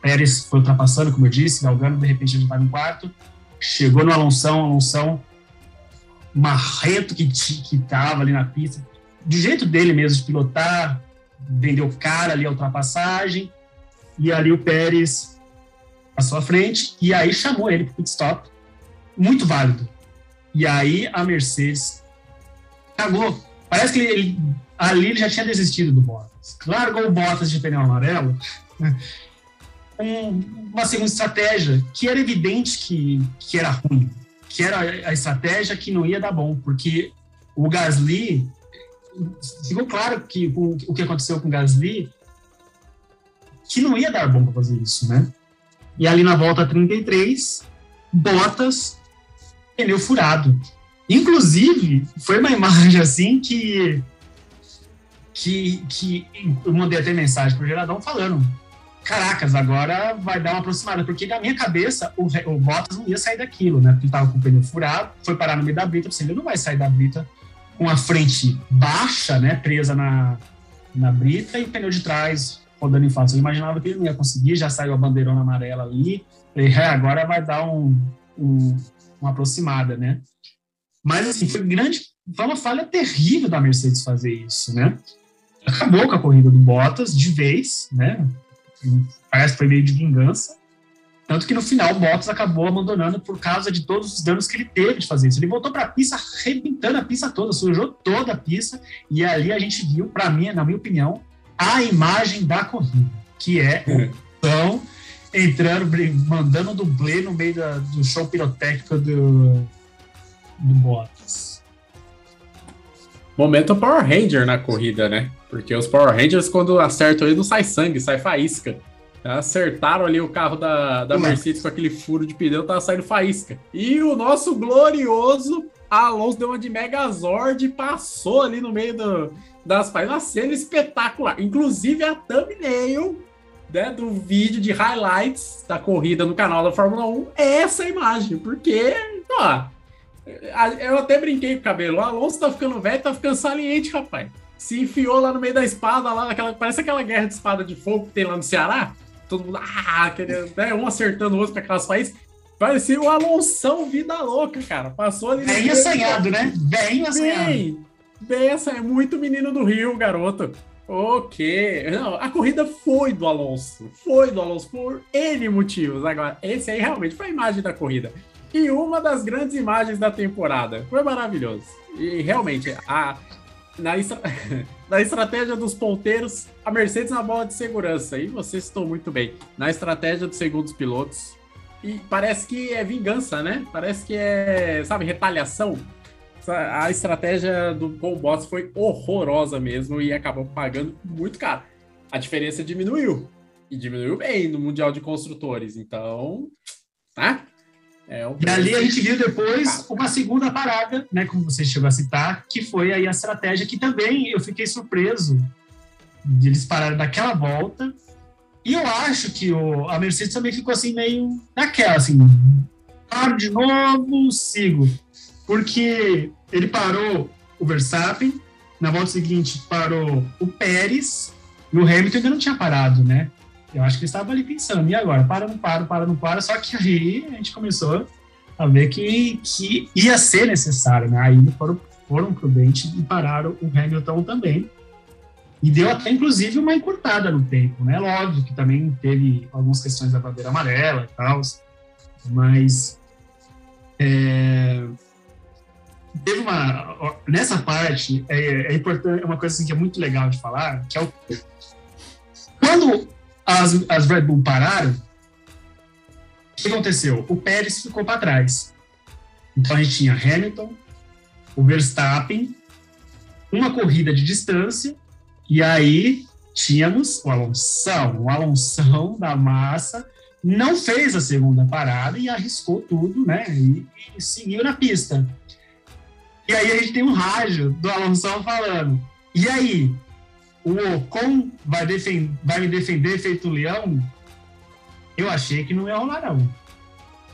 Pérez foi ultrapassando, como eu disse, galgando, de repente ele estava em quarto, chegou no Alonso, Alonso marrento que, que tava ali na pista, do jeito dele mesmo de pilotar, vendeu cara ali a ultrapassagem, e ali o Pérez à sua frente, e aí chamou ele para o stop, muito válido. E aí a Mercedes cagou. Parece que ele, ali ele já tinha desistido do Bottas. Largou o Bottas de pneu amarelo, um, uma segunda estratégia que era evidente que, que era ruim, que era a estratégia que não ia dar bom, porque o Gasly ficou claro que o, o que aconteceu com o Gasly que não ia dar bom para fazer isso, né? E ali na volta 33, Bottas, pneu furado. Inclusive, foi uma imagem assim que que, que eu mandei até mensagem pro Geradão falando caracas, agora vai dar uma aproximada, porque na minha cabeça o, o Bottas não ia sair daquilo, né? Porque ele tava com o pneu furado, foi parar no meio da brita, ele não vai sair da brita com a frente baixa, né, presa na, na brita e o pneu de trás rodando em faixa. Eu imaginava que ele não ia conseguir, já saiu a bandeirona amarela ali. Falei, é, agora vai dar um, um, uma aproximada, né? Mas, assim, foi grande, foi uma falha terrível da Mercedes fazer isso, né? Acabou com a corrida do Bottas de vez, né? Parece que foi meio de vingança. Tanto que no final o Bottas acabou abandonando por causa de todos os danos que ele teve de fazer isso. Ele voltou para a pista arrebentando a pista toda, sujou toda a pista. E ali a gente viu, para mim, na minha opinião, a imagem da corrida, que é o Pão entrando, mandando dublê no meio da, do show pirotécnico do, do Bottas. Momento Power Ranger na corrida, né? Porque os Power Rangers, quando acertam ele, não sai sangue, sai faísca. Acertaram ali o carro da, da Mercedes com aquele furo de pneu, tava saindo faísca. E o nosso glorioso Alonso deu uma de Megazord e passou ali no meio do, das faz uma cena espetacular. Inclusive a thumbnail né, do vídeo de highlights da corrida no canal da Fórmula 1 é essa imagem, porque, ó, eu até brinquei com o cabelo. O Alonso tá ficando velho, tá ficando saliente, rapaz. Se enfiou lá no meio da espada, lá naquela. Parece aquela guerra de espada de fogo que tem lá no Ceará. Todo mundo, ah, querendo, né, um acertando o outro com aquelas faíscas. Parecia o Alonso vida louca, cara. Passou ali. Bem assanhado, né? Bem assanhado. Bem, Dessa é muito menino do Rio, garoto. Ok. Não, a corrida foi do Alonso. Foi do Alonso por N motivos. Agora, esse aí realmente foi a imagem da corrida. E uma das grandes imagens da temporada. Foi maravilhoso. E realmente, a, na, estra... na estratégia dos ponteiros, a Mercedes na bola de segurança. E você citou muito bem. Na estratégia dos segundos pilotos. E parece que é vingança, né? Parece que é, sabe, retaliação a estratégia do Paul Bottas foi horrorosa mesmo e acabou pagando muito caro. A diferença diminuiu. E diminuiu bem no Mundial de Construtores. Então, tá? É, E ali a gente viu depois uma segunda parada, né, como você chegou a citar, que foi aí a estratégia que também eu fiquei surpreso de eles pararem daquela volta. E eu acho que o, a Mercedes também ficou assim meio naquela, assim, paro de novo, sigo. Porque ele parou o Verstappen, na volta seguinte parou o Pérez, e o Hamilton ainda não tinha parado, né? Eu acho que ele estava ali pensando, e agora? Para, não para, para, não para. Só que aí a gente começou a ver que, que ia ser necessário, né? Aí foram, foram prudentes e pararam o Hamilton também. E deu até, inclusive, uma encurtada no tempo, né? Lógico que também teve algumas questões da bandeira amarela e tal, mas é, teve uma... Nessa parte, é, é importante, é uma coisa assim, que é muito legal de falar, que é o... Quando as, as Red Bull pararam, o que aconteceu? O Pérez ficou para trás. Então a gente tinha Hamilton, o Verstappen, uma corrida de distância, e aí tínhamos o Alonsão. O Alonsão da massa não fez a segunda parada e arriscou tudo, né? E, e seguiu na pista. E aí a gente tem um rádio do Alonsão falando. E aí, o Ocon vai, defen vai me defender feito leão? Eu achei que não ia rolar, não.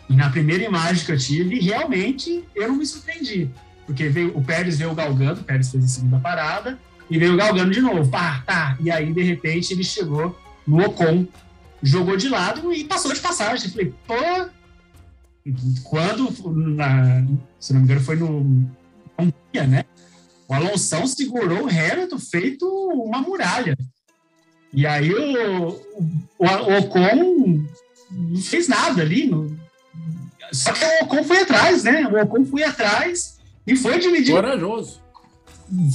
E na primeira imagem que eu tive, realmente eu não me surpreendi. Porque veio, o Pérez veio galgando, o Pérez fez a segunda parada, e veio galgando de novo, pá, tá. E aí, de repente, ele chegou no Ocon, jogou de lado e passou de passagem. Falei, pô. Quando, na, se não me engano, foi no. Hungria, né? O Alonso segurou o Hamilton feito uma muralha. E aí o, o, o Ocon não fez nada ali. no- só que o Ocon foi atrás, né? O Ocon foi atrás e foi dividir. Corajoso.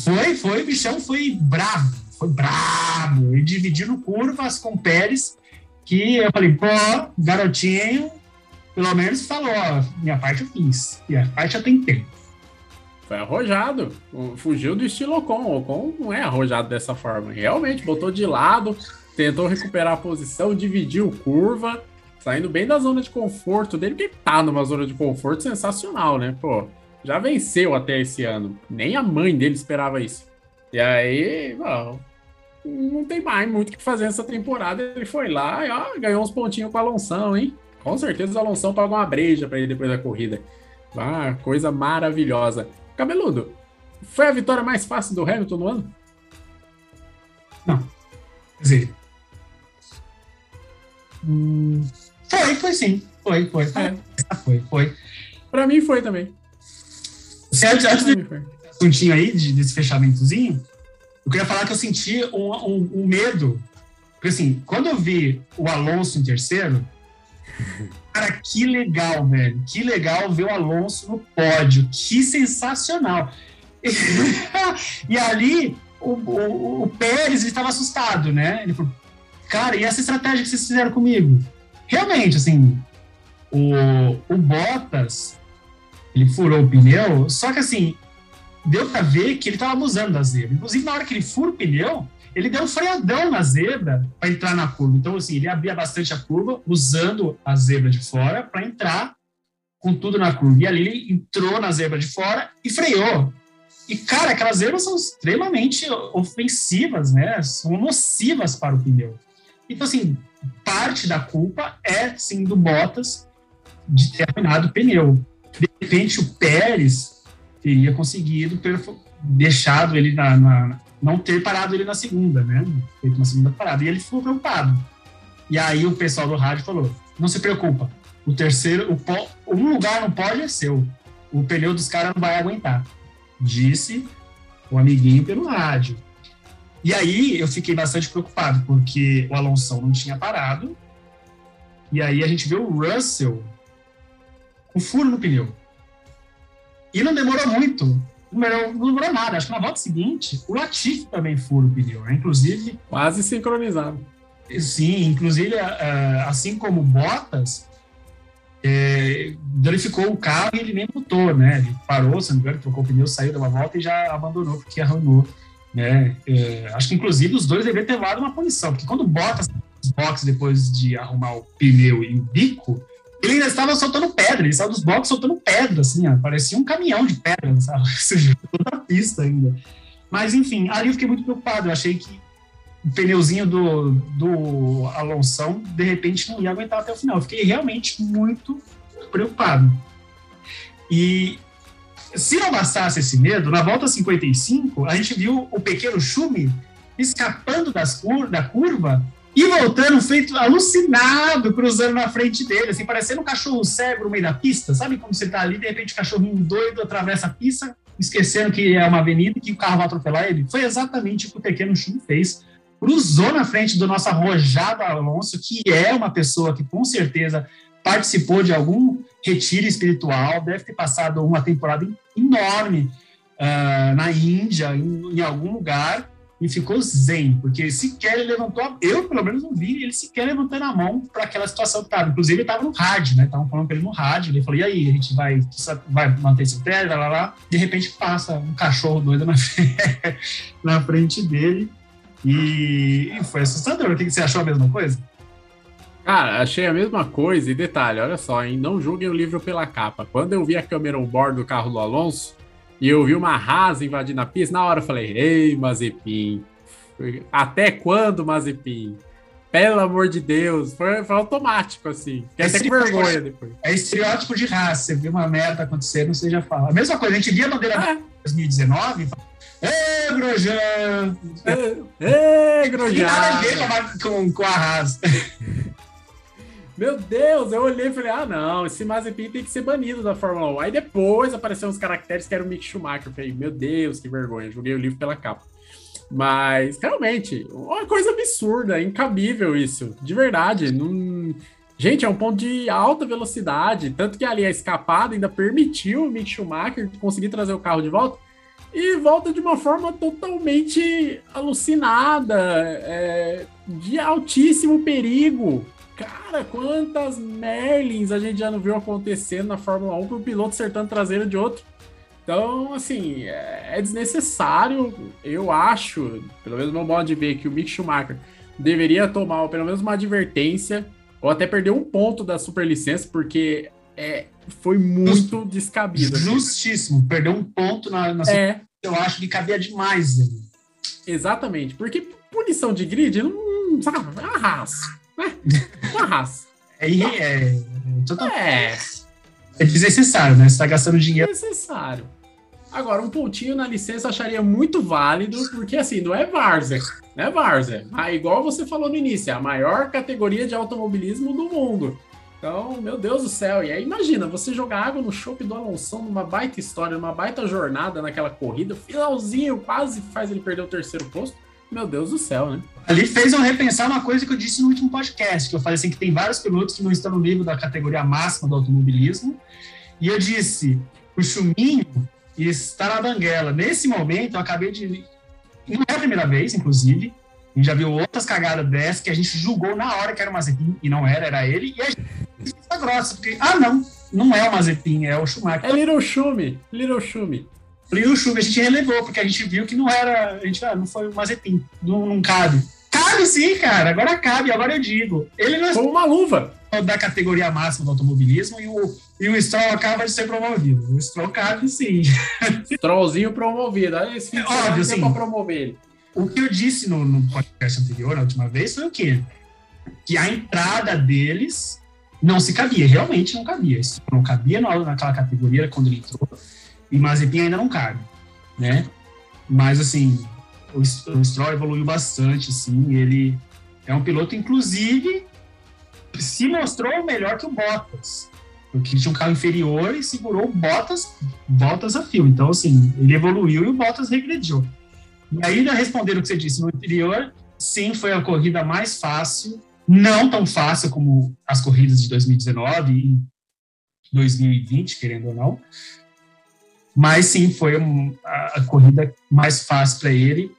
Foi, foi, o bichão foi bravo, foi bravo. Ele dividindo curvas com o Pérez, que eu falei, pô, garotinho, pelo menos falou, ó, minha parte eu fiz, e a parte eu tentei. Foi arrojado. Fugiu do estilo Ocon. O Ocon não é arrojado dessa forma. Realmente botou de lado, tentou recuperar a posição, dividiu curva, saindo bem da zona de conforto dele, porque tá numa zona de conforto sensacional, né? Pô, já venceu até esse ano. Nem a mãe dele esperava isso. E aí, ó, não tem mais muito o que fazer nessa temporada. Ele foi lá e ó, ganhou uns pontinhos com o Alonso, hein? Com certeza o Alonso pagou uma breja pra ele depois da corrida. Ah, coisa maravilhosa. Cabeludo, foi a vitória mais fácil do Hamilton no ano? Quer dizer, hum, foi, foi sim, foi, foi, foi, É. foi, foi. Pra mim foi também. Você, antes, antes Pra de mim foi. assuntinho aí, de- desse fechamentozinho, eu queria falar que eu senti um, um- um medo. Porque assim, quando eu vi o Alonso em terceiro, cara, que legal, velho. Que legal ver o Alonso no pódio. Que sensacional. e ali, o, o, o Pérez ele estava assustado, né? Ele falou, cara, e essa estratégia que vocês fizeram comigo? Realmente, assim, o, o Bottas, ele furou o pneu, só que assim, deu pra ver que ele tava abusando da zebra. Inclusive, na hora que ele fura o pneu, ele deu um freadão na zebra para entrar na curva. Então, assim, ele abria bastante a curva, usando a zebra de fora para entrar com tudo na curva. E ali ele entrou na zebra de fora e freou. E, cara, aquelas zebras são extremamente ofensivas, né? São nocivas para o pneu. Então, assim, parte da culpa é, sim, do Bottas de ter arruinado o pneu. De repente, o Pérez teria conseguido deixado ele na, na- não ter parado ele na segunda, né? Feito uma segunda parada. E ele ficou preocupado. E aí o pessoal do rádio falou: não se preocupa, o terceiro, o pó- um lugar no pódio é seu. O pneu dos caras não vai aguentar. Disse o amiguinho pelo rádio. E aí eu fiquei bastante preocupado, porque o Alonso não tinha parado. E aí a gente viu o Russell com furo no pneu. E não demorou muito. Não demorou, não demorou nada. Acho que na volta seguinte, o Latifi também fura o pneu. Né? Inclusive, Quase sincronizado. sim, inclusive, ah, assim como Bottas, é, danificou o carro e ele nem botou, né? Ele parou, se não me engano, trocou o pneu, saiu de uma volta e já abandonou porque arranhou, né? É, acho que, inclusive, os dois deveriam ter levado uma punição, porque quando Bottas boxes depois de arrumar o pneu e o bico, Ele estava soltando pedra, ele saiu dos boxes soltando pedra, assim, ó, parecia um caminhão de pedra, sabe? Toda a pista ainda. Mas, enfim, ali eu fiquei muito preocupado. Eu achei que o pneuzinho do, do Alonso, de repente, não ia aguentar até o final. Eu fiquei realmente muito preocupado. E se não bastasse esse medo, na volta 55, a gente viu o pequeno Schumi escapando das cur da curva e voltando feito alucinado, cruzando na frente dele, assim, parecendo um cachorro cego no meio da pista. Sabe como você tá ali, de repente o cachorrinho doido atravessa a pista, esquecendo que é uma avenida e que o carro vai atropelar ele? Foi exatamente o que o pequeno Schumi fez. Cruzou na frente do nosso arrojado Alonso, que é uma pessoa que com certeza participou de algum retiro espiritual, deve ter passado uma temporada enorme uh, na Índia, em, em, algum lugar, e ficou zen, porque sequer ele levantou, eu pelo menos não vi ele sequer levantando a mão para aquela situação que estava. Inclusive, ele estava no rádio, né? Estavam falando com ele no rádio, ele falou: e aí, a gente vai, vai manter esse pé, lá, lá, lá. De repente passa um cachorro doido na na frente dele. E, e foi assustador. O que você achou a mesma coisa? Cara, achei a mesma coisa. E detalhe, olha só, hein? Não julguem o livro pela capa. Quando eu vi a câmera on board do carro do Alonso e eu vi uma rasa invadindo a pista, na hora eu falei: Ei, Mazepin, até quando, Mazepin? Pelo amor de Deus, foi, foi automático, assim. Fiquei até com vergonha depois. É estereótipo de raça. Você viu uma merda acontecendo, você já fala. A mesma coisa, a gente via a bandeira ah. 2019 e fala, Ê, Grosjean! Ê, Grosjean! com, com a raça. Meu Deus, eu olhei e falei, ah, não, esse Mazepin tem que ser banido da Fórmula 1. Aí depois apareceram os caracteres que eram o Mick Schumacher. Eu falei, meu Deus, que vergonha, joguei o livro pela capa. Mas, realmente, uma coisa absurda, incabível isso, de verdade. Não... Gente, é um ponto de alta velocidade, tanto que ali a escapada ainda permitiu o Mick Schumacher conseguir trazer o carro de volta e volta de uma forma totalmente alucinada, é, de altíssimo perigo. Cara, quantas Merlins a gente já não viu acontecendo na Fórmula 1 com o piloto acertando traseiro de outro. Então, assim, é, é desnecessário. Eu acho, pelo menos meu modo de ver, que o Mick Schumacher deveria tomar pelo menos uma advertência ou até perder um ponto da superlicença, porque é, foi muito descabido. Assim. Justíssimo, perdeu um ponto na, na é. eu acho que cabia demais. Né? Exatamente, porque punição de grid não sabe, é uma raça né? Uma raça. É, é, é, é desnecessário, né? Você tá gastando dinheiro. Desnecessário. Agora, um pontinho na licença eu acharia muito válido, porque assim, não é Várzea, não é Várzea. Ah, igual você falou no início, é a maior categoria de automobilismo do mundo. Então, meu Deus do céu. E aí, imagina, você jogar água no chope do Alonso numa baita história, numa baita jornada naquela corrida, finalzinho quase faz ele perder o terceiro posto. Meu Deus do céu, né? Ali fez eu repensar uma coisa que eu disse no último podcast, que eu falei assim que tem vários pilotos que não estão no nível da categoria máxima do automobilismo. E eu disse, o Chuminho está na banguela. Nesse momento, eu acabei de. Não é a primeira vez, inclusive. A gente já viu outras cagadas dessas que a gente julgou na hora que era o Mazepin, e não era, era ele. E a gente está grossa, porque, ah, não, não é o Mazepin, é o Schumacher. É Little Schumi, Little Schumi. E o gente relevou, porque a gente viu que não era. A gente ah, não foi o Mazepin, não, não cabe. Cabe sim, cara, agora cabe, agora eu digo. Ele não é Como uma luva. Da categoria máxima do automobilismo e o, e o Stroll acaba de ser promovido. O Stroll cabe sim. Strollzinho promovido. Esse é óbvio, sim. Pra promover ele. O que eu disse no, no podcast anterior, na última vez, foi o quê? Que a entrada deles não se cabia, realmente não cabia. Isso não cabia naquela categoria quando ele entrou e Mazepin ainda não cabe, né? Mas, assim, o, o Stroll evoluiu bastante, sim, ele é um piloto, inclusive, se mostrou melhor que o Bottas, porque ele tinha um carro inferior e segurou Bottas, Bottas a fio. Então, assim, ele evoluiu e o Bottas regrediu. E ainda respondendo o que você disse no anterior, sim, foi a corrida mais fácil, não tão fácil como as corridas de 2019 e 2020, querendo ou não, mas sim, foi a, a, corrida mais fácil para ele.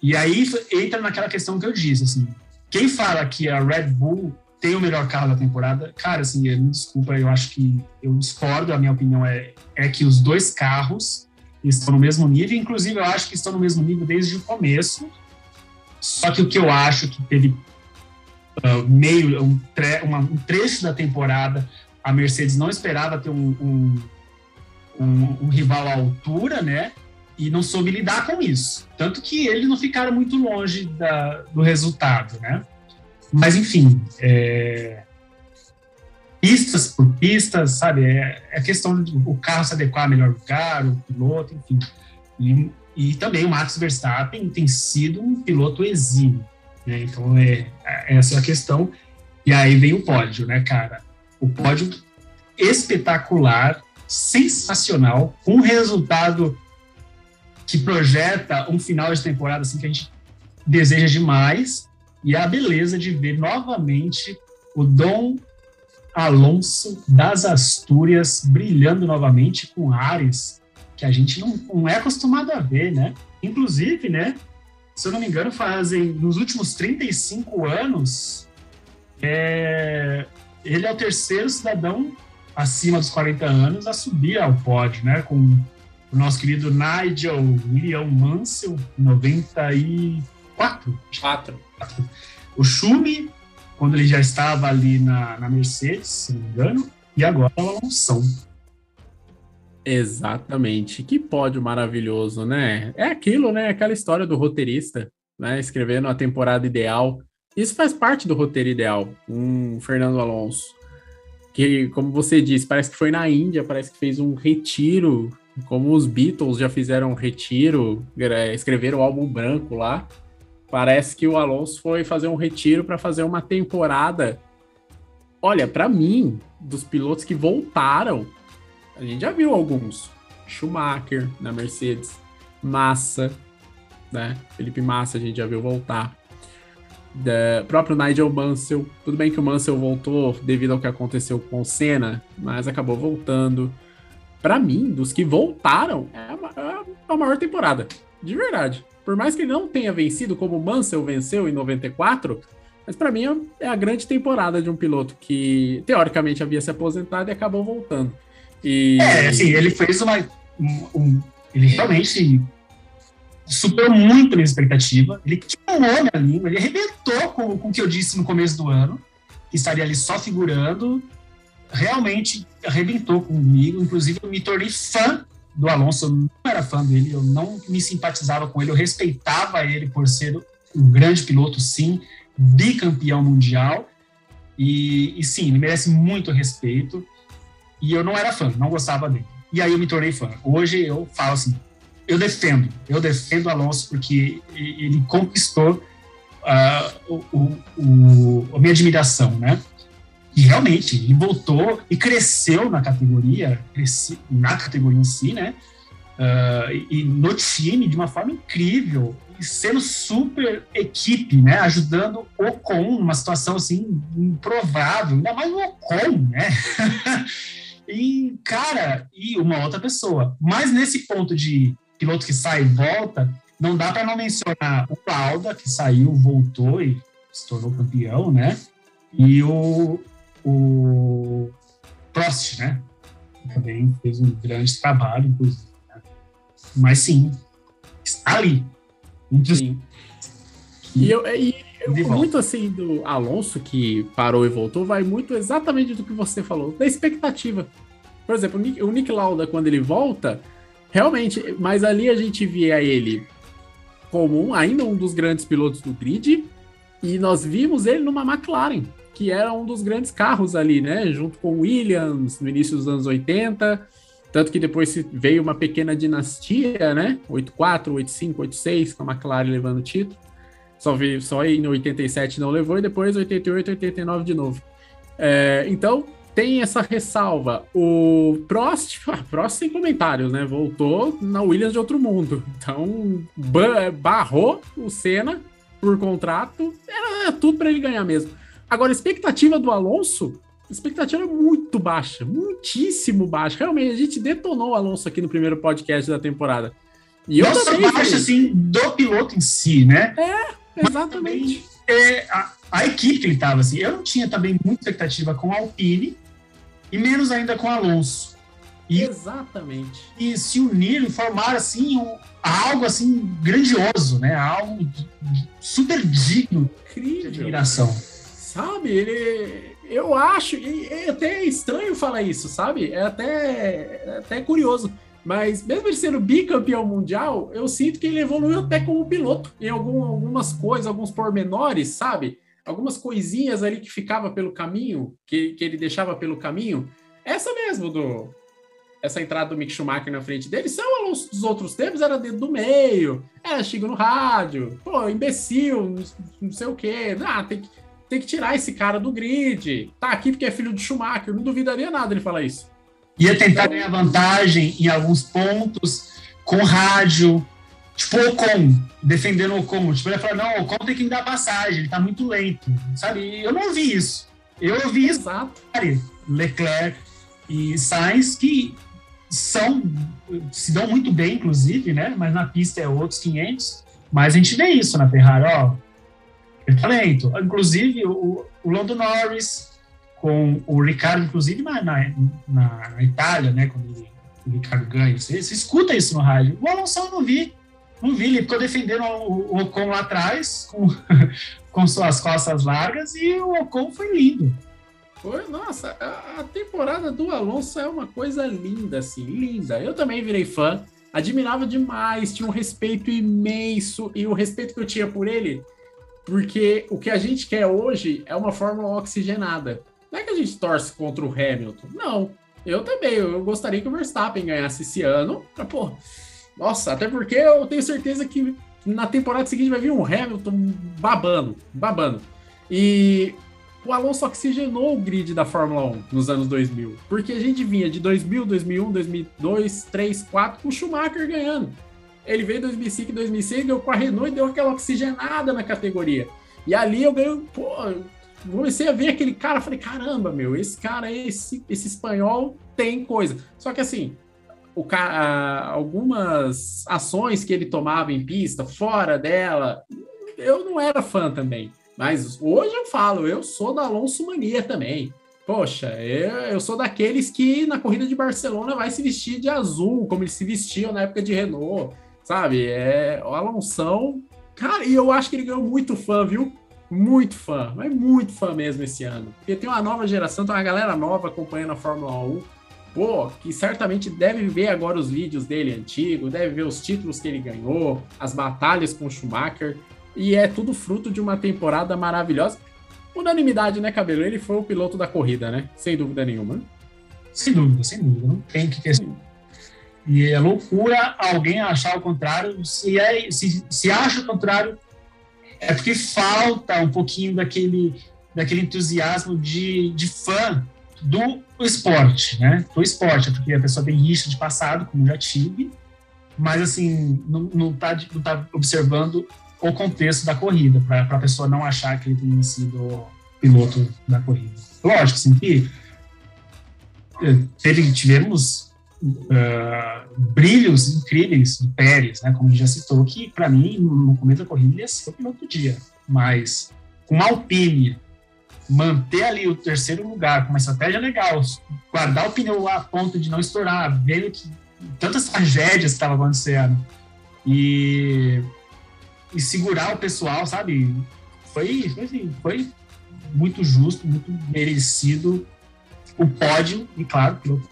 E aí entra naquela questão que eu disse, assim, quem fala que a Red Bull tem o melhor carro da temporada, cara, assim, me desculpa, eu acho que eu discordo, a minha opinião é, é que os dois carros estão no mesmo nível, inclusive eu acho que estão no mesmo nível desde o começo, só que o que eu acho que teve uh, meio, um, tre uma, um trecho da temporada a Mercedes não esperava ter um, um, um, um rival à altura, né? E não soube lidar com isso. Tanto que eles não ficaram muito longe da, do resultado, né? Mas, enfim, é, pistas por pistas, sabe? É, é questão de o carro se adequar a melhor lugar, o piloto, enfim. E, e também o Max Verstappen tem sido um piloto exímio, né? Então, é, é, essa é a questão. E aí vem o pódio, né, cara? O pódio espetacular, sensacional, com um resultado que projeta um final de temporada assim que a gente deseja demais e a beleza de ver novamente o Dom Alonso das Astúrias brilhando novamente com Ares, que a gente não, não é acostumado a ver, né? Inclusive, né? Se eu não me engano, fazem nos últimos 35 anos, é, ele é o terceiro cidadão acima dos 40 anos a subir ao pódio, né? Com o nosso querido Nigel William Mansell, 94. Quatro. O Schumi, quando ele já estava ali na, na Mercedes, se não me engano, e agora o Alonso. Exatamente. Que pódio maravilhoso, né? É aquilo, né? Aquela história do roteirista, né? Escrevendo a temporada ideal. Isso faz parte do roteiro ideal. Um Fernando Alonso. Que, como você disse, parece que foi na Índia, parece que fez um retiro, como os Beatles já fizeram um retiro, escreveram o álbum branco lá. Parece que o Alonso foi fazer um retiro para fazer uma temporada. Olha, para mim, dos pilotos que voltaram, a gente já viu alguns. Schumacher na Mercedes, Massa, né? Felipe Massa a gente já viu voltar. Da, próprio Nigel Mansell. Tudo bem que o Mansell voltou devido ao que aconteceu com o Senna, mas acabou voltando. Para mim, dos que voltaram, é a, é a maior temporada. De verdade. Por mais que ele não tenha vencido como o Mansell venceu em 94, mas para mim é a grande temporada de um piloto que teoricamente havia se aposentado e acabou voltando. E... É, assim, ele fez uma. Um, um, ele realmente superou muito a minha expectativa. Ele queimou minha língua, ele arrebentou com, com o que eu disse no começo do ano, que estaria ali só figurando. Realmente arrebentou comigo. Inclusive, eu me tornei fã do Alonso, eu não era fã dele, eu não me simpatizava com ele, eu respeitava ele por ser um grande piloto, sim, bicampeão mundial, e, e sim, ele merece muito respeito, e eu não era fã, não gostava dele. E aí eu me tornei fã. Hoje eu falo assim, eu defendo, eu defendo Alonso porque ele conquistou uh, o, o, a minha admiração, né? E realmente, ele voltou e cresceu na categoria, cresci, na categoria em si, né? Uh, e, no time de uma forma incrível, sendo super equipe, né? Ajudando o Ocon numa situação assim improvável, ainda mais o Ocon, né? e, cara, e uma outra pessoa. Mas nesse ponto de piloto que sai e volta, não dá para não mencionar o Lauda, que saiu, voltou e se tornou campeão, né? E o, o Prost, né? Também fez um grande trabalho, inclusive. Né? Mas sim, está ali. Sim. E eu, e eu muito assim do Alonso que parou e voltou, vai muito exatamente do que você falou, da expectativa. Por exemplo, o Nick, o Nick Lauda, quando ele volta, realmente, mas ali a gente via ele como um, ainda um dos grandes pilotos do grid, e nós vimos ele numa McLaren que era um dos grandes carros ali, né? Junto com Williams no início dos anos 80. Tanto que depois veio uma pequena dinastia, né? 84, 85, 86, com a McLaren levando o título. Só, veio, só em 87 não levou, e depois 88, 89 de novo. É, então, tem essa ressalva. O Prost, ah, Prost sem comentários, né? Voltou na Williams de outro mundo. Então, barrou o Senna por contrato. Era tudo para ele ganhar mesmo. Agora, a expectativa do Alonso, a expectativa é muito baixa, muitíssimo baixa. Realmente, a gente detonou o Alonso aqui no primeiro podcast da temporada. E eu Nossa, também, baixa, assim, do piloto em si, né? É, exatamente. é, a, a, equipe que ele estava, assim, eu não tinha também muita expectativa com a Alpine e menos ainda com Alonso. E, Exatamente. E se uniram e formaram, assim, um, algo, assim, grandioso, né? Algo super digno Incrível. de admiração sabe? Ele, eu acho, e é até estranho falar isso, sabe? É até, é até curioso. Mas mesmo ele sendo bicampeão mundial, eu sinto que ele evoluiu até como piloto em algum, algumas coisas, alguns pormenores, sabe? Algumas coisinhas ali que ficava pelo caminho, que, que ele deixava pelo caminho. Essa mesmo do essa entrada do Mick Schumacher na frente dele, se é Alonso dos outros tempos, era dedo do meio, era xingo no rádio, pô, imbecil, não sei o quê. Ah, tem que, tem que tirar esse cara do grid. Tá aqui porque é filho de Schumacher, não duvidaria nada ele falar isso. Ia tentar ganhar vantagem em alguns pontos, com rádio, tipo o Ocon, defendendo o Ocon. Tipo, ele falar, não, o Ocon tem que me dar passagem, ele tá muito lento, sabe? E eu não ouvi isso. Eu ouvi isso. Leclerc e Sainz, que são se dão muito bem, inclusive, né? Mas na pista é outros 500. Mas a gente vê isso na Ferrari, ó. É talento. Inclusive, o, o Lando Norris com o Ricardo, inclusive na, na, na Itália, né? Quando ele, o Ricardo ganha. Você, você, escuta isso no rádio. O Alonso eu não vi. Não vi, ele ficou defendendo o, o Ocon lá atrás, com, com suas costas largas, e o Ocon foi lindo. Foi, nossa, a, temporada do Alonso é uma coisa linda, assim, linda. Eu também virei fã, admirava demais, tinha um respeito imenso, e o respeito que eu tinha por ele, porque o que a gente quer hoje é uma fórmula oxigenada. Não é que a gente torce contra o Hamilton, não. Eu também, eu gostaria que o Verstappen ganhasse esse ano, pra, pô, nossa, até porque eu tenho certeza que na temporada seguinte vai vir um Hamilton babando, babando. E o Alonso oxigenou o grid da Fórmula 1 nos anos 2000, porque a gente vinha de 2000, 2001, 2002, 3, 4 com o Schumacher ganhando. Ele veio em 2005 e 2006, deu com a Renault e deu aquela oxigenada na categoria. E ali eu ganhei, pô, comecei a ver aquele cara, falei, caramba, meu, esse cara, esse, esse espanhol tem coisa. Só que assim, o algumas ações que ele tomava em pista, fora dela, eu não era fã também. Mas hoje eu falo, eu sou da Alonso Mania também. Poxa, eu, eu sou daqueles que na corrida de Barcelona vai se vestir de azul, como eles se vestiam na época de Renault, sabe? É, o Alonso, cara, e eu acho que ele ganhou muito fã, viu? Muito fã, mas muito fã mesmo esse ano. Porque tem uma nova geração, tem uma galera nova acompanhando a Fórmula 1. Pô, que certamente deve ver agora os vídeos dele antigo, deve ver os títulos que ele ganhou, as batalhas com o Schumacher. E é tudo fruto de uma temporada maravilhosa. Unanimidade, né, Cabelo? Ele foi o piloto da corrida, né? Sem dúvida nenhuma. Sem dúvida, sem dúvida. Não tem que ter. E é loucura alguém achar o contrário. Se, é, se, se acha o contrário, é porque falta um pouquinho daquele, daquele entusiasmo de, de fã do esporte, né? Do esporte, é porque a pessoa tem rixa de passado, como já tive, mas assim, não, não, tá, não tá observando o contexto da corrida, para a pessoa não achar que ele tenha sido piloto da corrida. Lógico, assim, que eh, teve, tivemos uh, brilhos incríveis do Pérez, né, como já citou, que para mim, no começo da corrida, ele ia ser o piloto do dia. Mas com uma Alpine, manter ali o terceiro lugar com uma estratégia legal, guardar o pneu a ponto de não estourar, vendo que tantas tragédias que estavam acontecendo, e e segurar o pessoal, sabe? Foi, foi, assim, foi muito justo, muito merecido o pódio e, claro, piloto.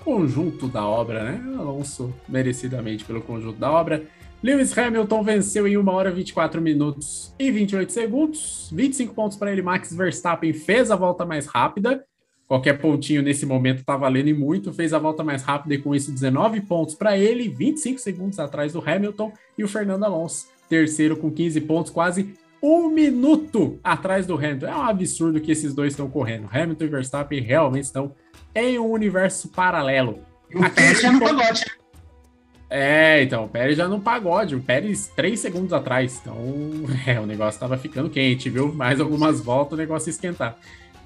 Conjunto da obra, né? Alonso, merecidamente pelo conjunto da obra. Lewis Hamilton venceu em 1 hora 24 minutos e 28 segundos. 25 pontos para ele. Max Verstappen fez a volta mais rápida Qualquer pontinho nesse momento tá valendo e muito. Fez a volta mais rápida e com isso 19 pontos para ele, 25 segundos atrás do Hamilton e o Fernando Alonso, terceiro com 15 pontos, quase um minuto atrás do Hamilton. É um absurdo que esses dois estão correndo. Hamilton e Verstappen realmente estão em um universo paralelo. E o Pérez já no pagode. É, então, o Pérez já no pagode. O Pérez três segundos atrás. Então, é, o negócio estava ficando quente, viu? Mais algumas voltas o negócio esquentar.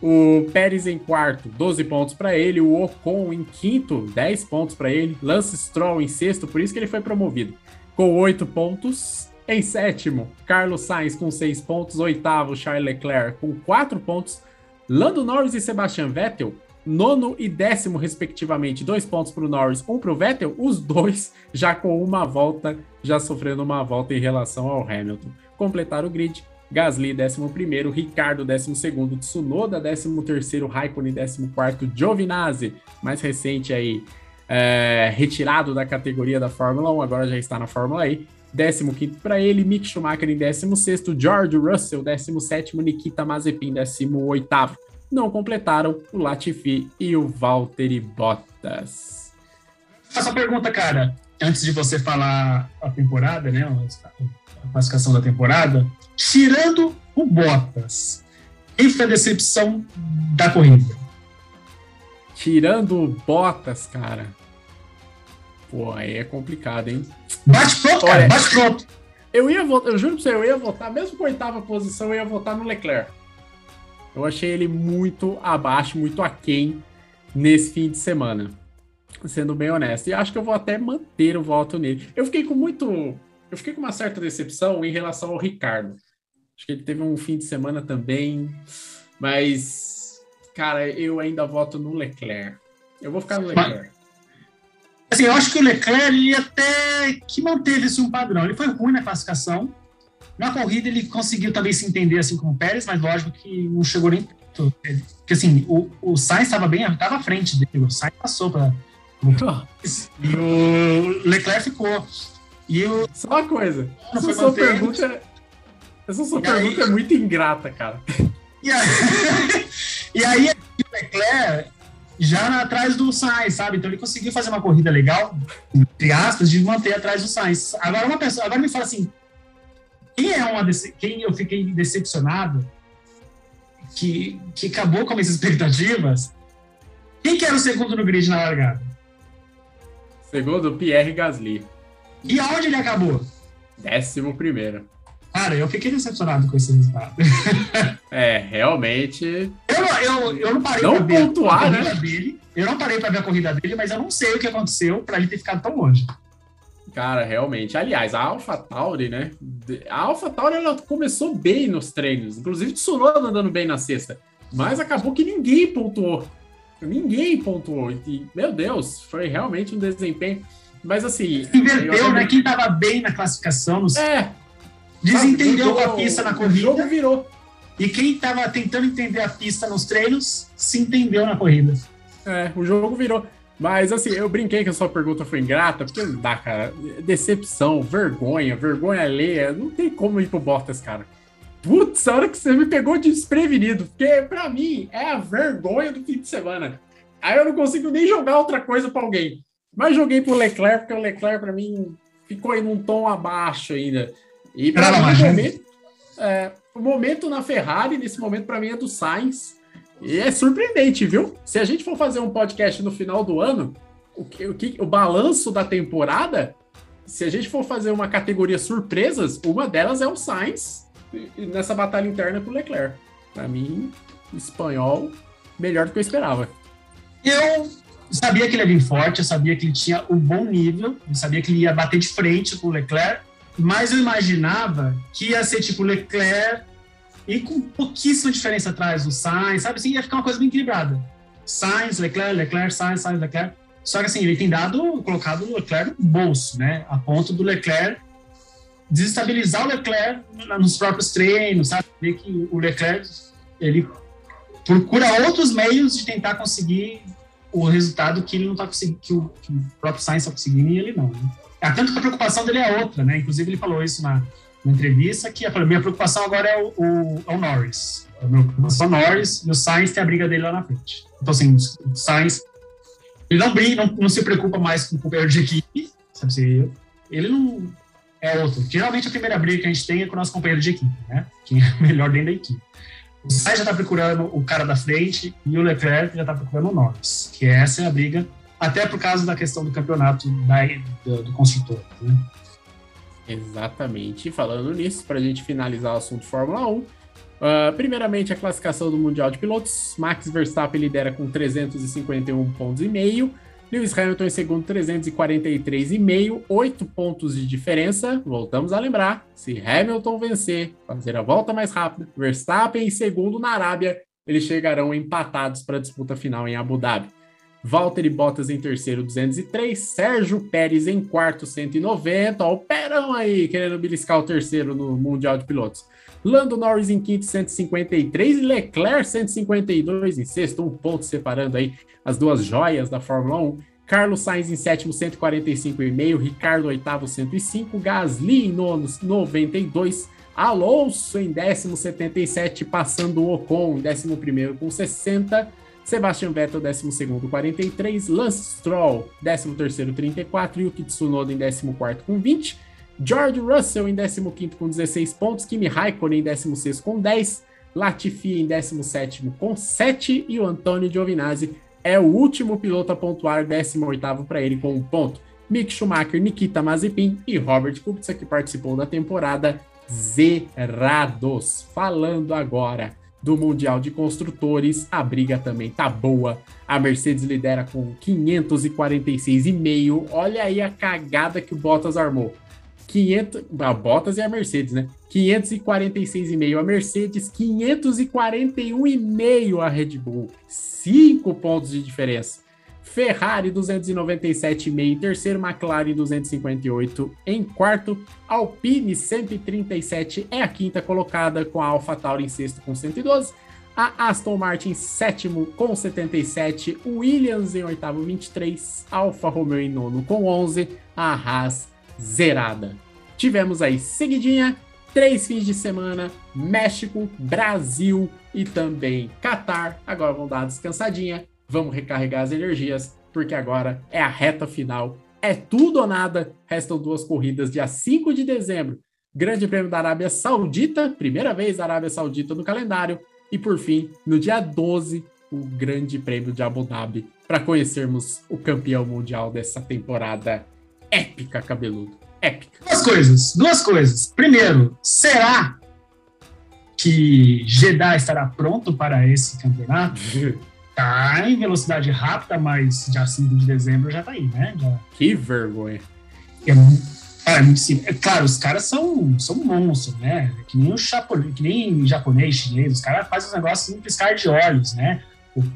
O Pérez em quarto, 12 pontos para ele. O Ocon em quinto, 10 pontos para ele. Lance Stroll em sexto, por isso que ele foi promovido, com 8 pontos. Em sétimo, Carlos Sainz com 6 pontos. Oitavo, Charles Leclerc com 4 pontos. Lando Norris e Sebastian Vettel, nono e décimo, respectivamente. Dois pontos para o Norris, um para o Vettel. Os dois já com uma volta, já sofrendo uma volta em relação ao Hamilton. Completar o grid Gasly, 11º, Ricardo, 12º, Tsunoda, 13º, Raikkonen, 14º, Giovinazzi, mais recente aí, é, retirado da categoria da Fórmula 1, agora já está na Fórmula E, 15º para ele, Mick Schumacher em 16º, George Russell, 17º, Nikita Mazepin, 18º. Não completaram o Latifi e o Valtteri Bottas. Faço a pergunta, cara, antes de você falar a temporada, né, a classificação da temporada, tirando o Bottas, quem foi a decepção da corrida? Tirando o Bottas, cara. Pô, aí é complicado, hein? Bate pronto, cara, bate pronto. Eu ia votar, eu juro pra você, eu ia votar, mesmo com a oitava posição, eu ia votar no Leclerc. Eu achei ele muito abaixo, muito aquém nesse fim de semana. Sendo bem honesto. E acho que eu vou até manter o voto nele. Eu fiquei com muito. Eu fiquei com uma certa decepção em relação ao Ricardo. Acho que ele teve um fim de semana também. Mas, cara, eu ainda voto no Leclerc. Eu vou ficar no Leclerc. Assim, eu acho que o Leclerc ele até que manteve assim, um padrão. Ele foi ruim na classificação. Na corrida ele conseguiu também se entender assim com o Pérez, mas lógico que não chegou nem perto. Porque assim, o, o Sainz estava bem, estava à frente dele. O Sainz passou para e o Leclerc ficou. E o Só uma coisa. Essa sua mantendo. pergunta, essa sua E aí- pergunta é muito ingrata, cara. E aí, e aí o Leclerc já atrás do Sainz, sabe? Então ele conseguiu fazer uma corrida legal, entre aspas, de manter atrás do Sainz. Agora uma pessoa, agora me fala assim, quem é uma quem eu fiquei decepcionado que, que acabou com as minhas expectativas? Quem que era o segundo no grid na largada? Segundo, Pierre Gasly. E aonde ele acabou? Décimo primeiro. Cara, eu fiquei decepcionado com esse resultado. É, realmente. Eu, não- eu, eu não parei Não pra ver pontuar, a corrida né? dele. Eu não parei pra ver a corrida dele, mas eu não sei o que aconteceu pra ele ter ficado tão longe. Cara, realmente. Aliás, a AlphaTauri, né? A AlphaTauri ela começou bem nos treinos. Inclusive, Tsunoda andando bem na sexta. Mas acabou que ninguém pontuou. Ninguém pontuou. E, meu Deus, foi realmente um desempenho. Mas assim. eu Inverteu, né? Quem tava bem na classificação, nos- É. desentendeu com a pista na O jogo corrida. virou. E quem tava tentando entender a pista nos treinos, se entendeu na corrida. É, o jogo virou. Mas assim, eu brinquei que a sua pergunta foi ingrata, porque não dá, cara. Decepção, vergonha, vergonha alheia. Não tem como ir pro Bottas, cara. Putz, a hora que você me pegou desprevenido. Porque pra mim é a vergonha do fim de semana. Aí eu não consigo nem jogar outra coisa pra alguém. Mas joguei pro Leclerc, porque o Leclerc pra mim ficou em um tom abaixo ainda. E pra mim, o momento, é, o momento na Ferrari, nesse momento, pra mim, é do Sainz. E é surpreendente, viu? Se a gente for fazer um podcast no final do ano, o, que, o, que, o balanço da temporada, se a gente for fazer uma categoria surpresas, uma delas é o Sainz nessa batalha interna com o Leclerc. Pra mim, espanhol, melhor do que eu esperava. Eu sabia que ele ia vir forte, eu sabia que ele tinha um bom nível, eu sabia que ele ia bater de frente com o Leclerc, mas eu imaginava que ia ser tipo Leclerc e com pouquíssima diferença atrás do Sainz, sabe assim, ia ficar uma coisa bem equilibrada. Sainz, Leclerc, Leclerc, Sainz, Sainz, Leclerc. Só que assim, ele tem dado, colocado o Leclerc no bolso, né? A ponto do Leclerc desestabilizar o Leclerc nos próprios treinos, sabe? Ver que o Leclerc, ele procura outros meios de tentar conseguir o resultado que ele não está conseguindo, que o, que o próprio Sainz está conseguindo e ele não. Né? É, tanto que a preocupação dele é outra, né? Inclusive ele falou isso na, na entrevista, que a minha preocupação agora é o, o, é o Norris. A minha preocupação é o Norris e o Sainz tem a briga dele lá na frente. Então, assim, o Sainz, ele não briga, não, não se preocupa mais com o companheiro de equipe, sabe? Se ele não é outro. Geralmente a primeira briga que a gente tem é com o nosso companheiro de equipe, né? Quem é melhor dentro da equipe. O Sainz já está procurando o cara da frente e o Leclerc já está procurando o Norris, que essa é a briga, até por causa da questão do campeonato da, do, do construtor. Né? Exatamente. Falando nisso, para a gente finalizar o assunto Fórmula 1, Uh, primeiramente, a classificação do Mundial de Pilotos. Max Verstappen lidera com 351 pontos e meio. Lewis Hamilton em segundo, 343,5, 8 pontos de diferença. Voltamos a lembrar: se Hamilton vencer, fazer a volta mais rápida, Verstappen em segundo na Arábia, eles chegarão empatados para a disputa final em Abu Dhabi. Valtteri Bottas em terceiro, 203. Sérgio Pérez em quarto, 190. Ó, o Perão aí, querendo beliscar o terceiro no Mundial de Pilotos. Lando Norris em quinto, 153. E Leclerc, 152 em sexto. Um ponto separando aí as duas joias da Fórmula 1. Carlos Sainz em sétimo, 145,5. Ricardo oitavo, 105. Gasly em nono, 92. Alonso em décimo, 77. Passando o Ocon em décimo primeiro com 60. Sebastian Vettel, 12 43, Lance Stroll, 13 34, Yuki Tsunoda em 14 com 20, George Russell em 15 com 16 pontos, Kimi Raikkonen em 16 com 10, Latifi em 17 com 7 e o Antônio Giovinazzi é o último piloto a pontuar, 18 para ele com um ponto. Mick Schumacher, Nikita Mazepin e Robert Kubica, que participou da temporada, zerados. Falando agora do Mundial de Construtores, a briga também tá boa. A Mercedes lidera com 546,5. Olha aí a cagada que o Bottas armou. 500, a Bottas e a Mercedes, né? 546,5 a Mercedes, 541,5 a Red Bull. 5 pontos de diferença. Ferrari 297,5 em terceiro, McLaren 258 em quarto, Alpine 137 é a quinta colocada, com a AlphaTauri em sexto com 112, a Aston Martin sétimo com 77, Williams em oitavo 23, Alfa Romeo em nono com 11, a Haas zerada. Tivemos aí seguidinha três fins de semana, México, Brasil e também Catar. Agora vamos dar uma descansadinha vamos recarregar as energias, porque agora é a reta final. É tudo ou nada. Restam duas corridas, dia 5 de dezembro. Grande Prêmio da Arábia Saudita, primeira vez da Arábia Saudita no calendário. E por fim, no dia 12, o Grande Prêmio de Abu Dhabi, para conhecermos o campeão mundial dessa temporada épica, cabeludo. Épica. Duas coisas, duas coisas. Primeiro, será que Jeddah estará pronto para esse campeonato? tá em velocidade rápida, mas dia 5 de dezembro já tá aí, né? Já... Que vergonha. É, é muito simples. É, claro, os caras são, são monstros, né? Que nem o japonês, que nem japonês, chinês, os caras fazem os negócios em piscar de olhos, né?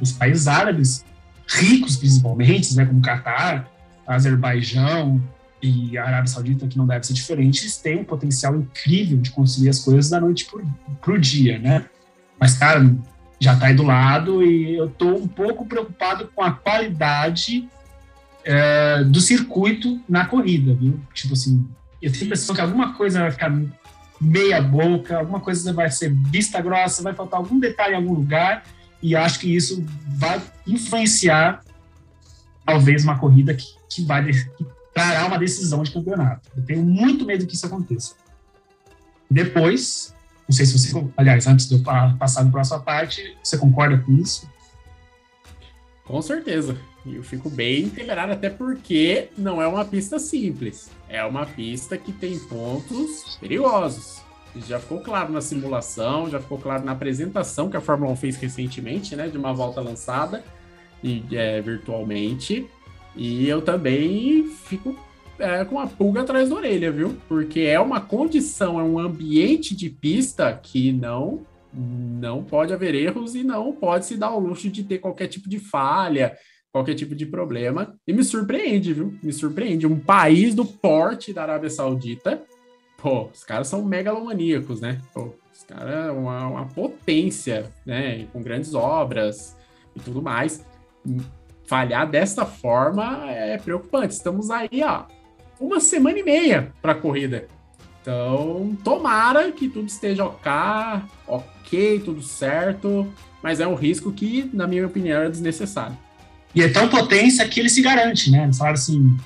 Os países árabes, ricos principalmente, né? Como Catar, Azerbaijão e a Arábia Saudita, que não deve ser diferente, eles têm um potencial incrível de conseguir as coisas da noite pro, pro dia, né? Mas, cara, já está aí do lado e eu estou um pouco preocupado com a qualidade é, do circuito na corrida, viu? Tipo assim, eu tenho a impressão que alguma coisa vai ficar meia boca, alguma coisa vai ser vista grossa, vai faltar algum detalhe em algum lugar e acho que isso vai influenciar talvez uma corrida que, que vai que trará uma decisão de campeonato. Eu tenho muito medo que isso aconteça. Depois, não sei se você, aliás, antes de eu passar para a sua parte, você concorda com isso? Com certeza. E eu fico bem integrado, até porque não é uma pista simples. É uma pista que tem pontos perigosos. Já ficou claro na simulação, já ficou claro na apresentação que a Fórmula 1 fez recentemente, né? De uma volta lançada e, é, virtualmente. E eu também fico é, com a pulga atrás da orelha, viu? Porque é uma condição, é um ambiente de pista que não não pode haver erros e não pode se dar ao luxo de ter qualquer tipo de falha, qualquer tipo de problema. E me surpreende, viu? Me surpreende. Um país do porte da Arábia Saudita, pô, os caras são megalomaníacos, né? Pô, os caras uma, uma potência, né? Com grandes obras e tudo mais. Falhar desta forma é preocupante. Estamos aí, ó, uma semana e meia para a corrida. Então, tomara que tudo esteja ok, ok, tudo certo, mas é um risco que, na minha opinião, é desnecessário. E é tão potência que ele se garante, né? Eles falaram assim: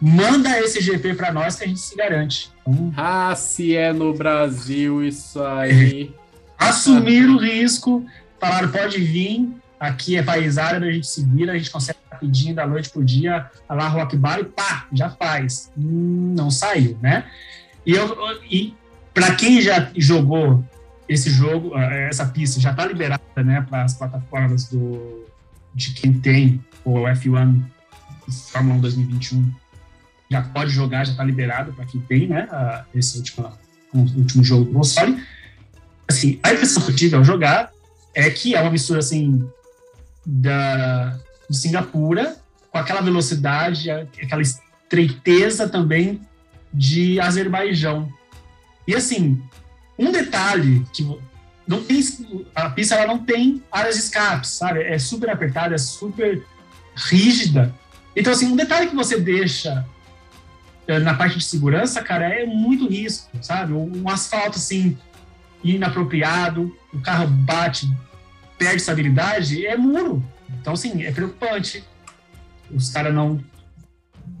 manda esse GP para nós que a gente se garante. Então, ah, se é no Brasil isso aí. Assumir o risco, falaram: pode vir, aqui é país árabe, a gente se vira, a gente consegue rapidinho da noite pro dia, lá Rock Bar e pá, já faz. Hum, não saiu, né? E, eu, e para quem já jogou esse jogo, ah, essa pista já está liberada, né, para as plataformas do, de quem tem o F1 Fórmula 1 2021, já pode jogar, já está liberado para quem tem, né, esse último, último jogo do console. Assim, a impressão que eu tive ao jogar é que é uma mistura, assim, da, de Singapura, com aquela velocidade, aquela estreiteza também de Azerbaijão. E assim, um detalhe que não tem a pista ela não tem áreas de escape, sabe? É super apertada, é super rígida. Então assim, um detalhe que você deixa eh, na parte de segurança, cara, é muito risco, sabe? Um asfalto assim inapropriado, o carro bate, perde estabilidade, é muro. Então assim, é preocupante. Os caras não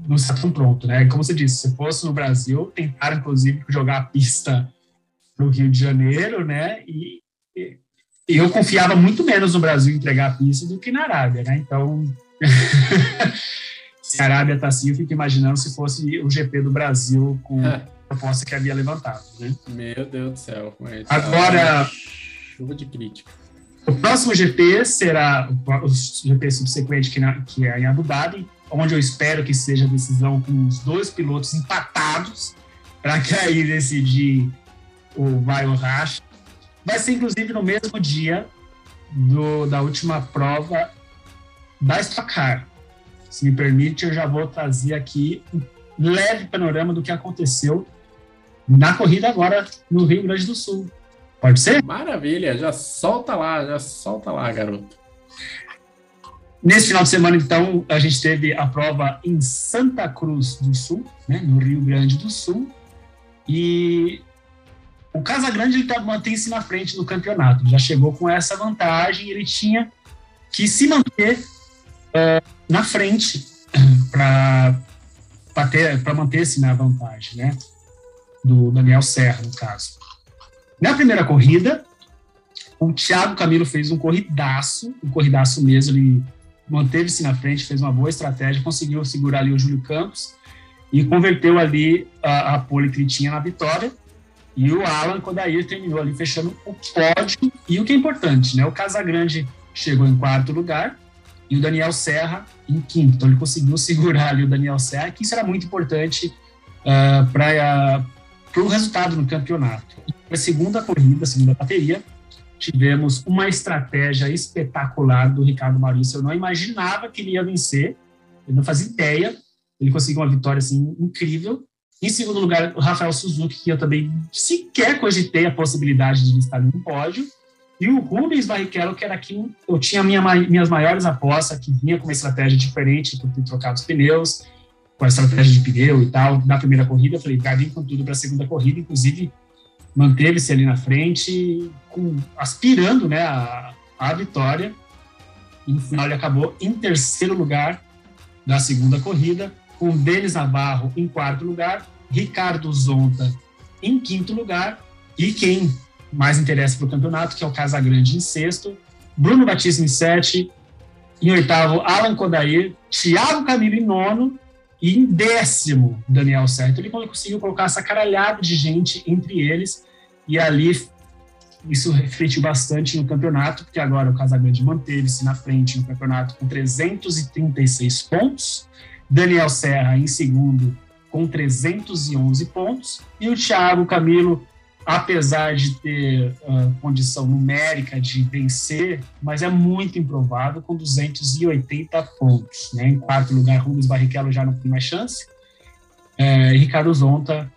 não estão prontos, né? Como você disse, se fosse no Brasil, tentaram inclusive jogar a pista no Rio de Janeiro, né? E, e, eu confiava muito menos no Brasil entregar a pista do que na Arábia, né? Então, se a Arábia está assim, eu fico imaginando se fosse o GP do Brasil com a proposta que havia levantado, né? Meu Deus do céu. Agora, chuva de crítica. O próximo GP será o GP subsequente que, na, que é em Abu Dhabi, onde eu espero que seja a decisão com os dois pilotos empatados para que aí decidir o vai ou racha. Vai ser, inclusive, no mesmo dia do, da última prova da Stock. Se me permite, eu já vou trazer aqui um leve panorama do que aconteceu na corrida agora no Rio Grande do Sul. Pode ser? Maravilha, já solta lá, já solta lá, garoto. Nesse final de semana, então, a gente teve a prova em Santa Cruz do Sul, né, no Rio Grande do Sul, e o Casagrande tá, mantém-se na frente do campeonato, já chegou com essa vantagem, ele tinha que se manter é, na frente para manter-se na vantagem, né, do Daniel Serra, no caso. Na primeira corrida, o Thiago Camilo fez um corridaço, um corridaço mesmo, ele manteve-se na frente, fez uma boa estratégia, conseguiu segurar ali o Júlio Campos e converteu ali a, a pole que ele tinha na vitória. E o Alan Kodair terminou ali fechando o pódio. E o que é importante, né? O Casagrande chegou em quarto lugar e o Daniel Serra em quinto. Então ele conseguiu segurar ali o Daniel Serra, que isso era muito importante uh, para uh, o resultado no campeonato. A segunda corrida, a segunda bateria, tivemos uma estratégia espetacular do Ricardo Maurício. Eu não imaginava que ele ia vencer, eu não fazia ideia. Ele conseguiu uma vitória assim incrível. Em segundo lugar, o Rafael Suzuki, que eu também sequer cogitei a possibilidade de estar no pódio. E o Rubens Barrichello, que era quem eu tinha minha, minhas maiores apostas, que vinha com uma estratégia diferente por ter trocado os pneus, com a estratégia de pneu e tal, na primeira corrida. Eu falei, vai vir com tudo para a segunda corrida. Inclusive, manteve-se ali na frente, com, aspirando né, a, a vitória. E no final ele acabou em terceiro lugar da segunda corrida, com Denis Navarro em quarto lugar, Ricardo Zonta em quinto lugar, e quem mais interessa para o campeonato, que é o Casagrande em sexto, Bruno Batista em sete, em oitavo, Alan Kodair, Thiago Camilo em nono, e em décimo, Daniel Certo. Ele conseguiu colocar essa caralhada de gente entre eles, e ali isso refletiu bastante no campeonato, porque agora o Casagrande manteve-se na frente no campeonato com 336 pontos, Daniel Serra em segundo com 311 pontos, e o Thiago Camilo, apesar de ter uh, condição numérica de vencer, mas é muito improvável, com 280 pontos. Né? Em quarto lugar, Rubens Barrichello já não tem mais chance, é, Ricardo Zonta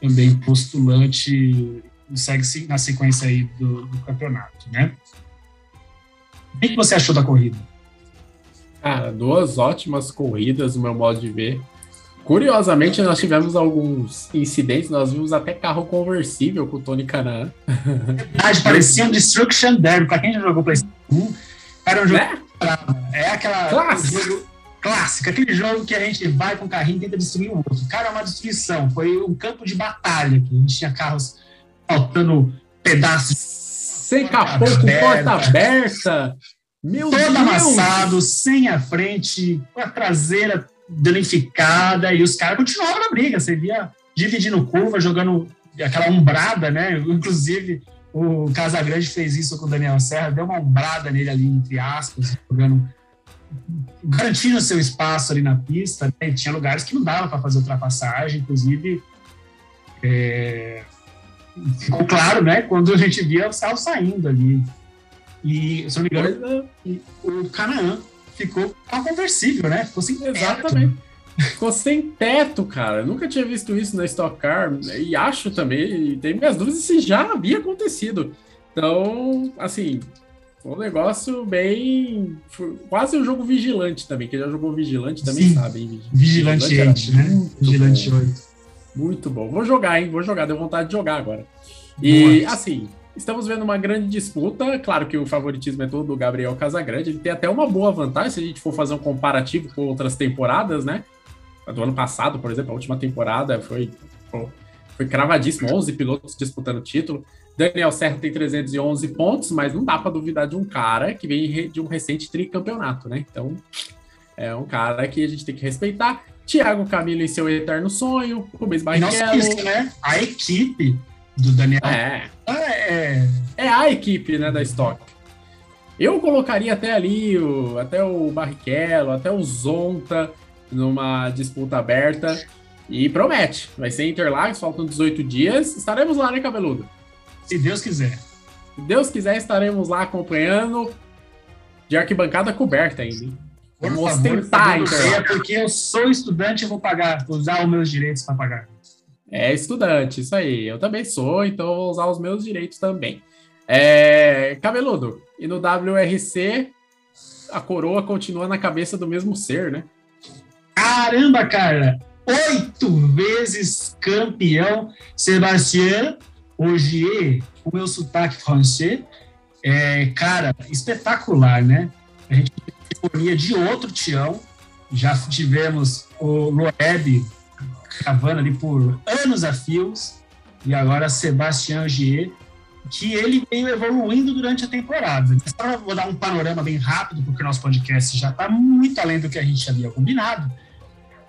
também postulante segue na sequência aí do, do campeonato, né? O que você achou da corrida? Cara, duas ótimas corridas, no meu modo de ver. Curiosamente, nós tivemos alguns incidentes, nós vimos até carro conversível com o Tony Canaan. Verdade, parecia um Destruction Derby. Pra quem já jogou PlayStation 1, era um jogo. Né? É aquela. Clássico. Jogo clássico, aquele jogo que a gente vai com o carrinho e tenta destruir o outro. Cara, é uma destruição. Foi um campo de batalha que a gente tinha carros faltando pedaços. Sem capô, com porta aberta. Meu todo Deus. amassado, sem a frente, com a traseira danificada, e os caras continuavam na briga. Você via dividindo curva, jogando aquela umbrada, né? Inclusive, o Casagrande fez isso com o Daniel Serra, deu uma umbrada nele ali, entre aspas, jogando garantindo seu espaço ali na pista. Né? Tinha lugares que não dava para fazer ultrapassagem, inclusive é, ficou claro, né, quando a gente via o carros saindo ali. E, se não me engano, o Canaã ficou carro conversível, né? Ficou sem Exatamente. Teto. Ficou sem teto, cara. Eu nunca tinha visto isso na Stock Car. E acho também, e tenho minhas dúvidas se já havia acontecido. Então, assim, um negócio bem. Quase um jogo vigilante também. Quem já jogou vigilante também Sim. sabe, hein? Vigilante, vigilante 8, né? Vigilante bom. 8. Muito bom. Vou jogar, hein? Vou jogar, deu vontade de jogar agora. E, Nossa. assim, estamos vendo uma grande disputa. Claro que o favoritismo é todo do Gabriel Casagrande. Ele tem até uma boa vantagem se a gente for fazer um comparativo com outras temporadas, né? Do ano passado, por exemplo, a última temporada foi, foi cravadíssimo 11 pilotos disputando o título. Daniel Serra tem 311 pontos, mas não dá para duvidar de um cara que vem de um recente tricampeonato, né? Então, é um cara que a gente tem que respeitar. Thiago Camilo e seu eterno sonho, Rubens Barrichello. Né? A equipe do Daniel. É. É, é a equipe, né, da Stock. Eu colocaria até ali o, até o Barrichello, até o Zonta numa disputa aberta. E promete. Vai ser Interlagos, faltam 18 dias. Estaremos lá, né, cabeludo? Se Deus quiser. Se Deus quiser, estaremos lá acompanhando de arquibancada coberta ainda. Vamos ostentar, então. É porque eu sou estudante e vou pagar, vou usar os meus direitos para pagar. É estudante, isso aí. Eu também sou, então vou usar os meus direitos também. É... Cabeludo, e no WRC a coroa continua na cabeça do mesmo ser, né? Caramba, cara! Oito vezes campeão, Sebastião Ogier, o meu sotaque francês. É, cara, espetacular, né? A gente tem de outro Tião. Já tivemos o Loeb cavando ali por anos a fios. E agora Sebastião Gier, que ele veio evoluindo durante a temporada. Só vou dar um panorama bem rápido, porque o nosso podcast já está muito além do que a gente havia combinado.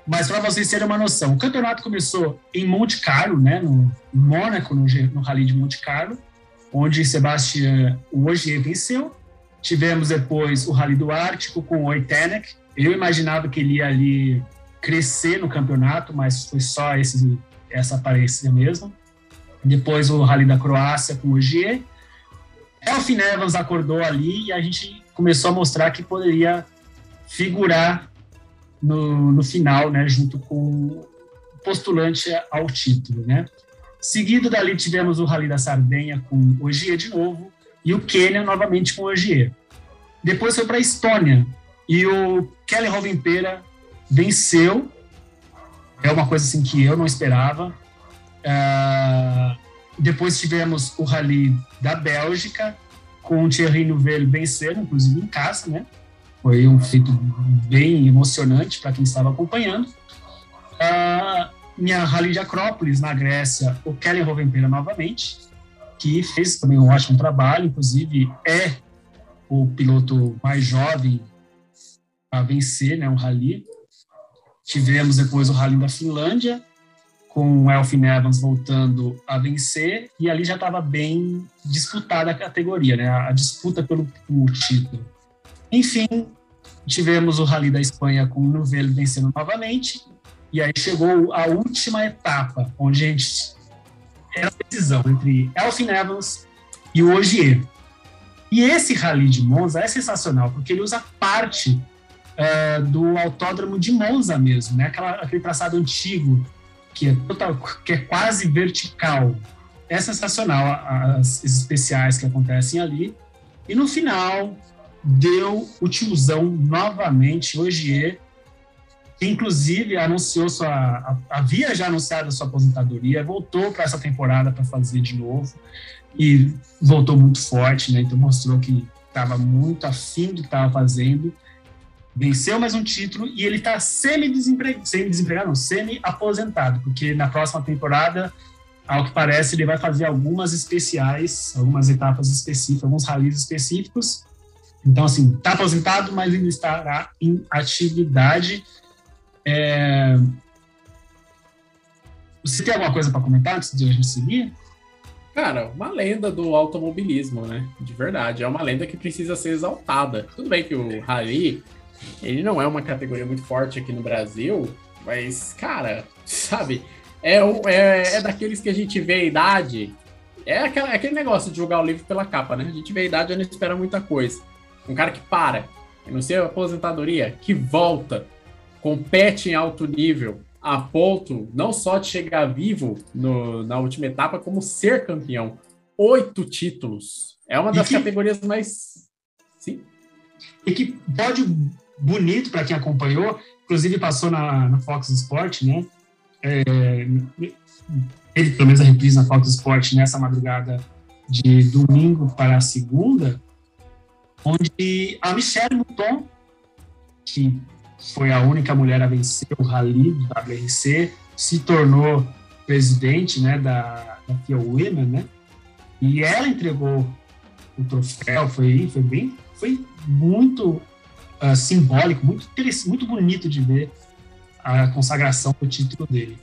Mas para vocês terem uma noção, o campeonato começou em Monte Carlo, né, no Mônaco, no, no Rally de Monte Carlo, onde Sebastian Ogier venceu. Tivemos depois o Rally do Ártico com o Oitenek. Eu imaginava que ele ia ali crescer no campeonato, mas foi só esse, essa aparência mesmo. Depois o Rally da Croácia com o Ogier. Elfin Evans acordou ali e a gente começou a mostrar que poderia figurar no, no final, né, junto com o postulante ao título, né. Seguido dali tivemos o Rally da Sardenha com Ogier de novo e o Quênia novamente com o Ogier. Depois foi para a Estônia e o Kelly Rovenpera venceu. É uma coisa assim que eu não esperava. Uh, depois tivemos o Rally da Bélgica com o Thierry Neuville vencendo, inclusive em casa, né? Foi um feito bem emocionante para quem estava acompanhando. Uh, minha Rally de Acrópolis, na Grécia, o Kelly Rovenpera novamente, que fez também um ótimo trabalho, inclusive é o piloto mais jovem a vencer né, um rally. Tivemos depois o Rally da Finlândia, com o Elfin Evans voltando a vencer, e ali já estava bem disputada a categoria, né, a disputa pelo, título. Enfim, tivemos o Rally da Espanha com o Novello vencendo novamente, e aí chegou a última etapa, onde a gente era a decisão entre Elfin Evans e o Ogier. E esse Rally de Monza é sensacional, porque ele usa parte uh, do autódromo de Monza mesmo, né? Aquela, aquele traçado antigo, que é, total, que é quase vertical. É sensacional as, as especiais que acontecem ali. E no final, deu o tiozão novamente, Ogier, que inclusive anunciou sua. havia já anunciado a sua aposentadoria, voltou para essa temporada para fazer de novo e voltou muito forte, né? Então mostrou que estava muito afim do que estava fazendo. Venceu mais um título e ele está semi-desempregado, semi-desempregado, não, semi-aposentado, porque na próxima temporada, ao que parece, ele vai fazer algumas especiais, algumas etapas específicas, alguns rallies específicos, então, assim, está aposentado, mas ainda estará em atividade. É... Você tem alguma coisa para comentar antes de a gente seguir? Cara, uma lenda do automobilismo, né? De verdade. É uma lenda que precisa ser exaltada. Tudo bem que o Rally, ele não é uma categoria muito forte aqui no Brasil, mas, cara, sabe? É, é, é daqueles que a gente vê a idade. É, aquela, é aquele negócio de jogar o livro pela capa, né? A gente vê a idade e não espera muita coisa um cara que para. anuncia a aposentadoria, que volta, compete em alto nível, a ponto não só de chegar vivo no, na última etapa, como ser campeão. Oito títulos. É uma das que... categorias mais. Sim. E que pode bonito para quem acompanhou, inclusive passou na, na Fox Sport, né? É, teve pelo menos a reprise na Fox Sport nessa madrugada de domingo para segunda, onde a Michelle Mouton, que foi a única mulher a vencer o Rally do WRC, se tornou presidente né, da, da FIA Women, né? E ela entregou o troféu, foi, foi bem, foi muito uh, simbólico, muito muito bonito de ver a consagração do título dele.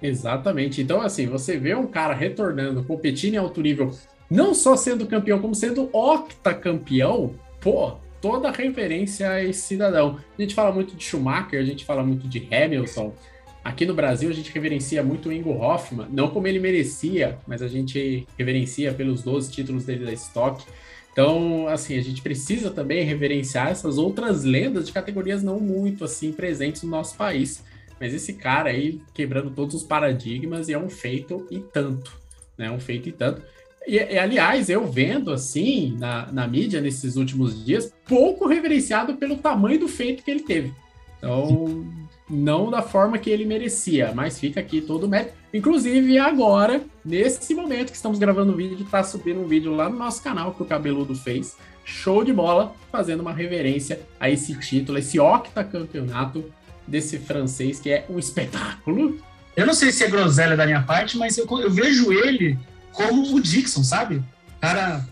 Exatamente. Então, assim, você vê um cara retornando, competindo em alto nível, não só sendo campeão, como sendo octacampeão, pô, toda referência a esse cidadão. A gente fala muito de Schumacher, a gente fala muito de Hamilton. Aqui no Brasil, a gente reverencia muito o Ingo Hoffman, não como ele merecia, mas a gente reverencia pelos 12 títulos dele da Stock. Então, assim, a gente precisa também reverenciar essas outras lendas de categorias não muito assim presentes no nosso país. Mas esse cara aí quebrando todos os paradigmas e é um feito e tanto, né? Um feito e tanto. E, e, aliás, eu vendo assim na, na mídia nesses últimos dias, pouco reverenciado pelo tamanho do feito que ele teve. Então, não da forma que ele merecia, mas fica aqui todo o mérito. Inclusive, agora, nesse momento que estamos gravando o vídeo, tá subindo um vídeo lá no nosso canal que o Cabeludo fez. Show de bola, fazendo uma reverência a esse título, esse octacampeonato desse francês que é um espetáculo. Eu não sei se é groselha da minha parte, mas eu, eu vejo ele como o Dixon, sabe? Cara.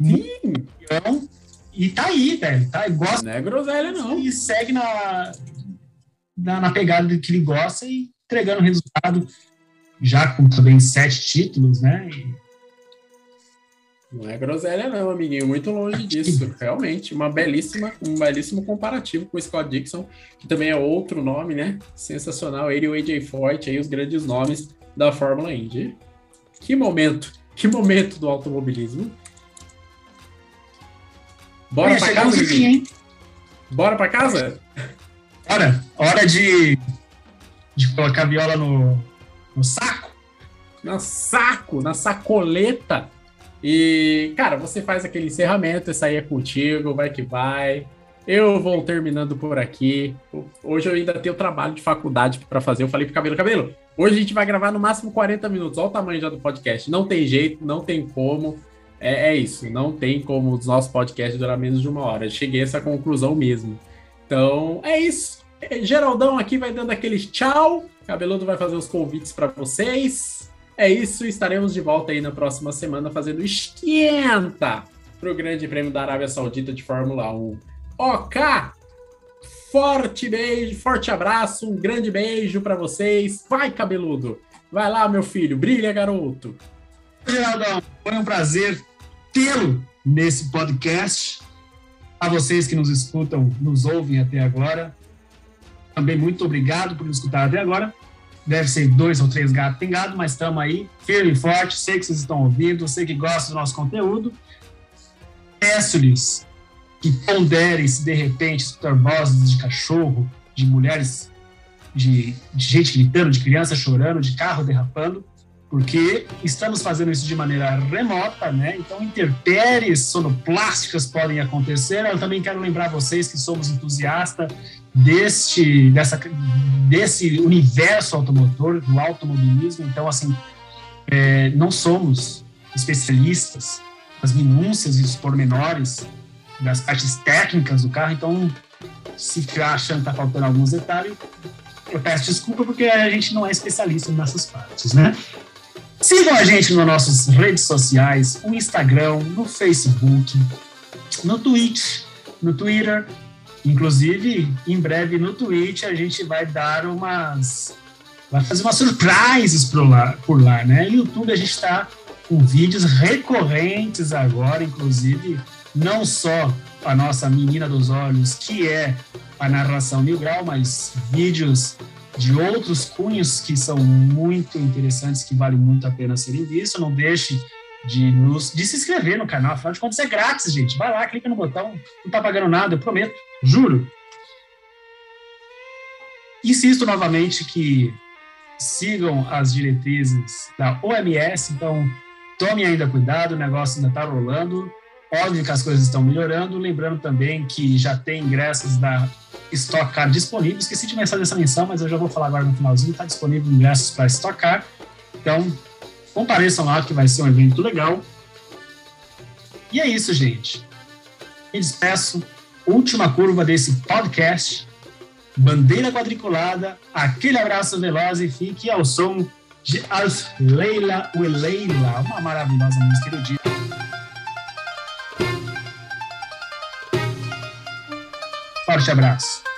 Sim. E tá aí, velho. Tá, gosta, não é groselha, não. E segue na, na, na pegada que ele gosta e entregando resultado, já com também sete títulos, né? E... Não é groselha, não, amiguinho. Muito longe disso. Realmente, uma belíssima, um belíssimo comparativo com o Scott Dixon, que também é outro nome, né? Sensacional. Ele e o AJ Foyt, aí os grandes nomes da Fórmula Indy. Que momento, que momento do automobilismo. Bora para casa, amiguinho? Bora para casa? Hora, hora de, de colocar a viola no, no saco. No saco, na sacoleta. E, cara, você faz aquele encerramento, esse aí é contigo, vai que vai. Eu vou terminando por aqui. Hoje eu ainda tenho trabalho de faculdade para fazer. Eu falei pro cabelo, cabelo, hoje a gente vai gravar no máximo 40 minutos. Olha o tamanho já do podcast. Não tem jeito, não tem como. É, é isso, não tem como os nossos podcasts durar menos de uma hora. Eu cheguei a essa conclusão mesmo. Então, é isso. É, Geraldão aqui vai dando aqueles tchau. Cabeludo vai fazer os convites para vocês. É isso, estaremos de volta aí na próxima semana fazendo esquenta para o Grande Prêmio da Arábia Saudita de Fórmula 1. OK! Forte beijo, forte abraço, um grande beijo para vocês. Vai, cabeludo! Vai lá, meu filho, brilha, garoto! Geraldão, foi um prazer tê-lo nesse podcast a vocês que nos escutam, nos ouvem até agora. Também muito obrigado por nos escutar até agora. Deve ser dois ou três gatos pingados, mas estamos aí, firme e forte. Sei que vocês estão ouvindo, sei que gostam do nosso conteúdo. Peço-lhes que ponderem se de repente vozes de cachorro, de mulheres, de, de gente gritando, de criança chorando, de carro derrapando porque estamos fazendo isso de maneira remota, né? Então, intempéries sonoplásticas podem acontecer. Eu também quero lembrar vocês que somos entusiastas deste, dessa, desse universo automotor, do automobilismo. Então, assim, é, não somos especialistas nas minúcias e os pormenores das partes técnicas do carro. Então, se achando que está faltando alguns detalhes, eu peço desculpa porque a gente não é especialista nessas partes, né? Sigam a gente nas nossas redes sociais, no Instagram, no Facebook, no Twitch, no Twitter. Inclusive, em breve no Twitch a gente vai dar umas. Vai fazer umas surprises por lá, por lá né? YouTube a gente está com vídeos recorrentes agora, inclusive, não só a nossa menina dos olhos, que é a narração mil grau, mas vídeos de outros cunhos que são muito interessantes, que vale muito a pena serem vistos. Não deixe de, nos, de se inscrever no canal. Afinal de contas, é grátis, gente. Vai lá, clica no botão, não tá pagando nada, eu prometo, juro. Insisto novamente que sigam as diretrizes da OMS, então tomem ainda cuidado, o negócio ainda está rolando. Óbvio que as coisas estão melhorando. Lembrando também que já tem ingressos da Stock Car disponíveis. Esqueci de mencionar essa menção, mas eu já vou falar agora no finalzinho. Está disponível ingressos para Stock Car. Então, compareçam lá que vai ser um evento legal. E é isso, gente. Me despeço. Última curva desse podcast. Bandeira quadriculada. Aquele abraço veloz e fique ao som de As Leila Leila, uma maravilhosa música erudita. Forte abraço.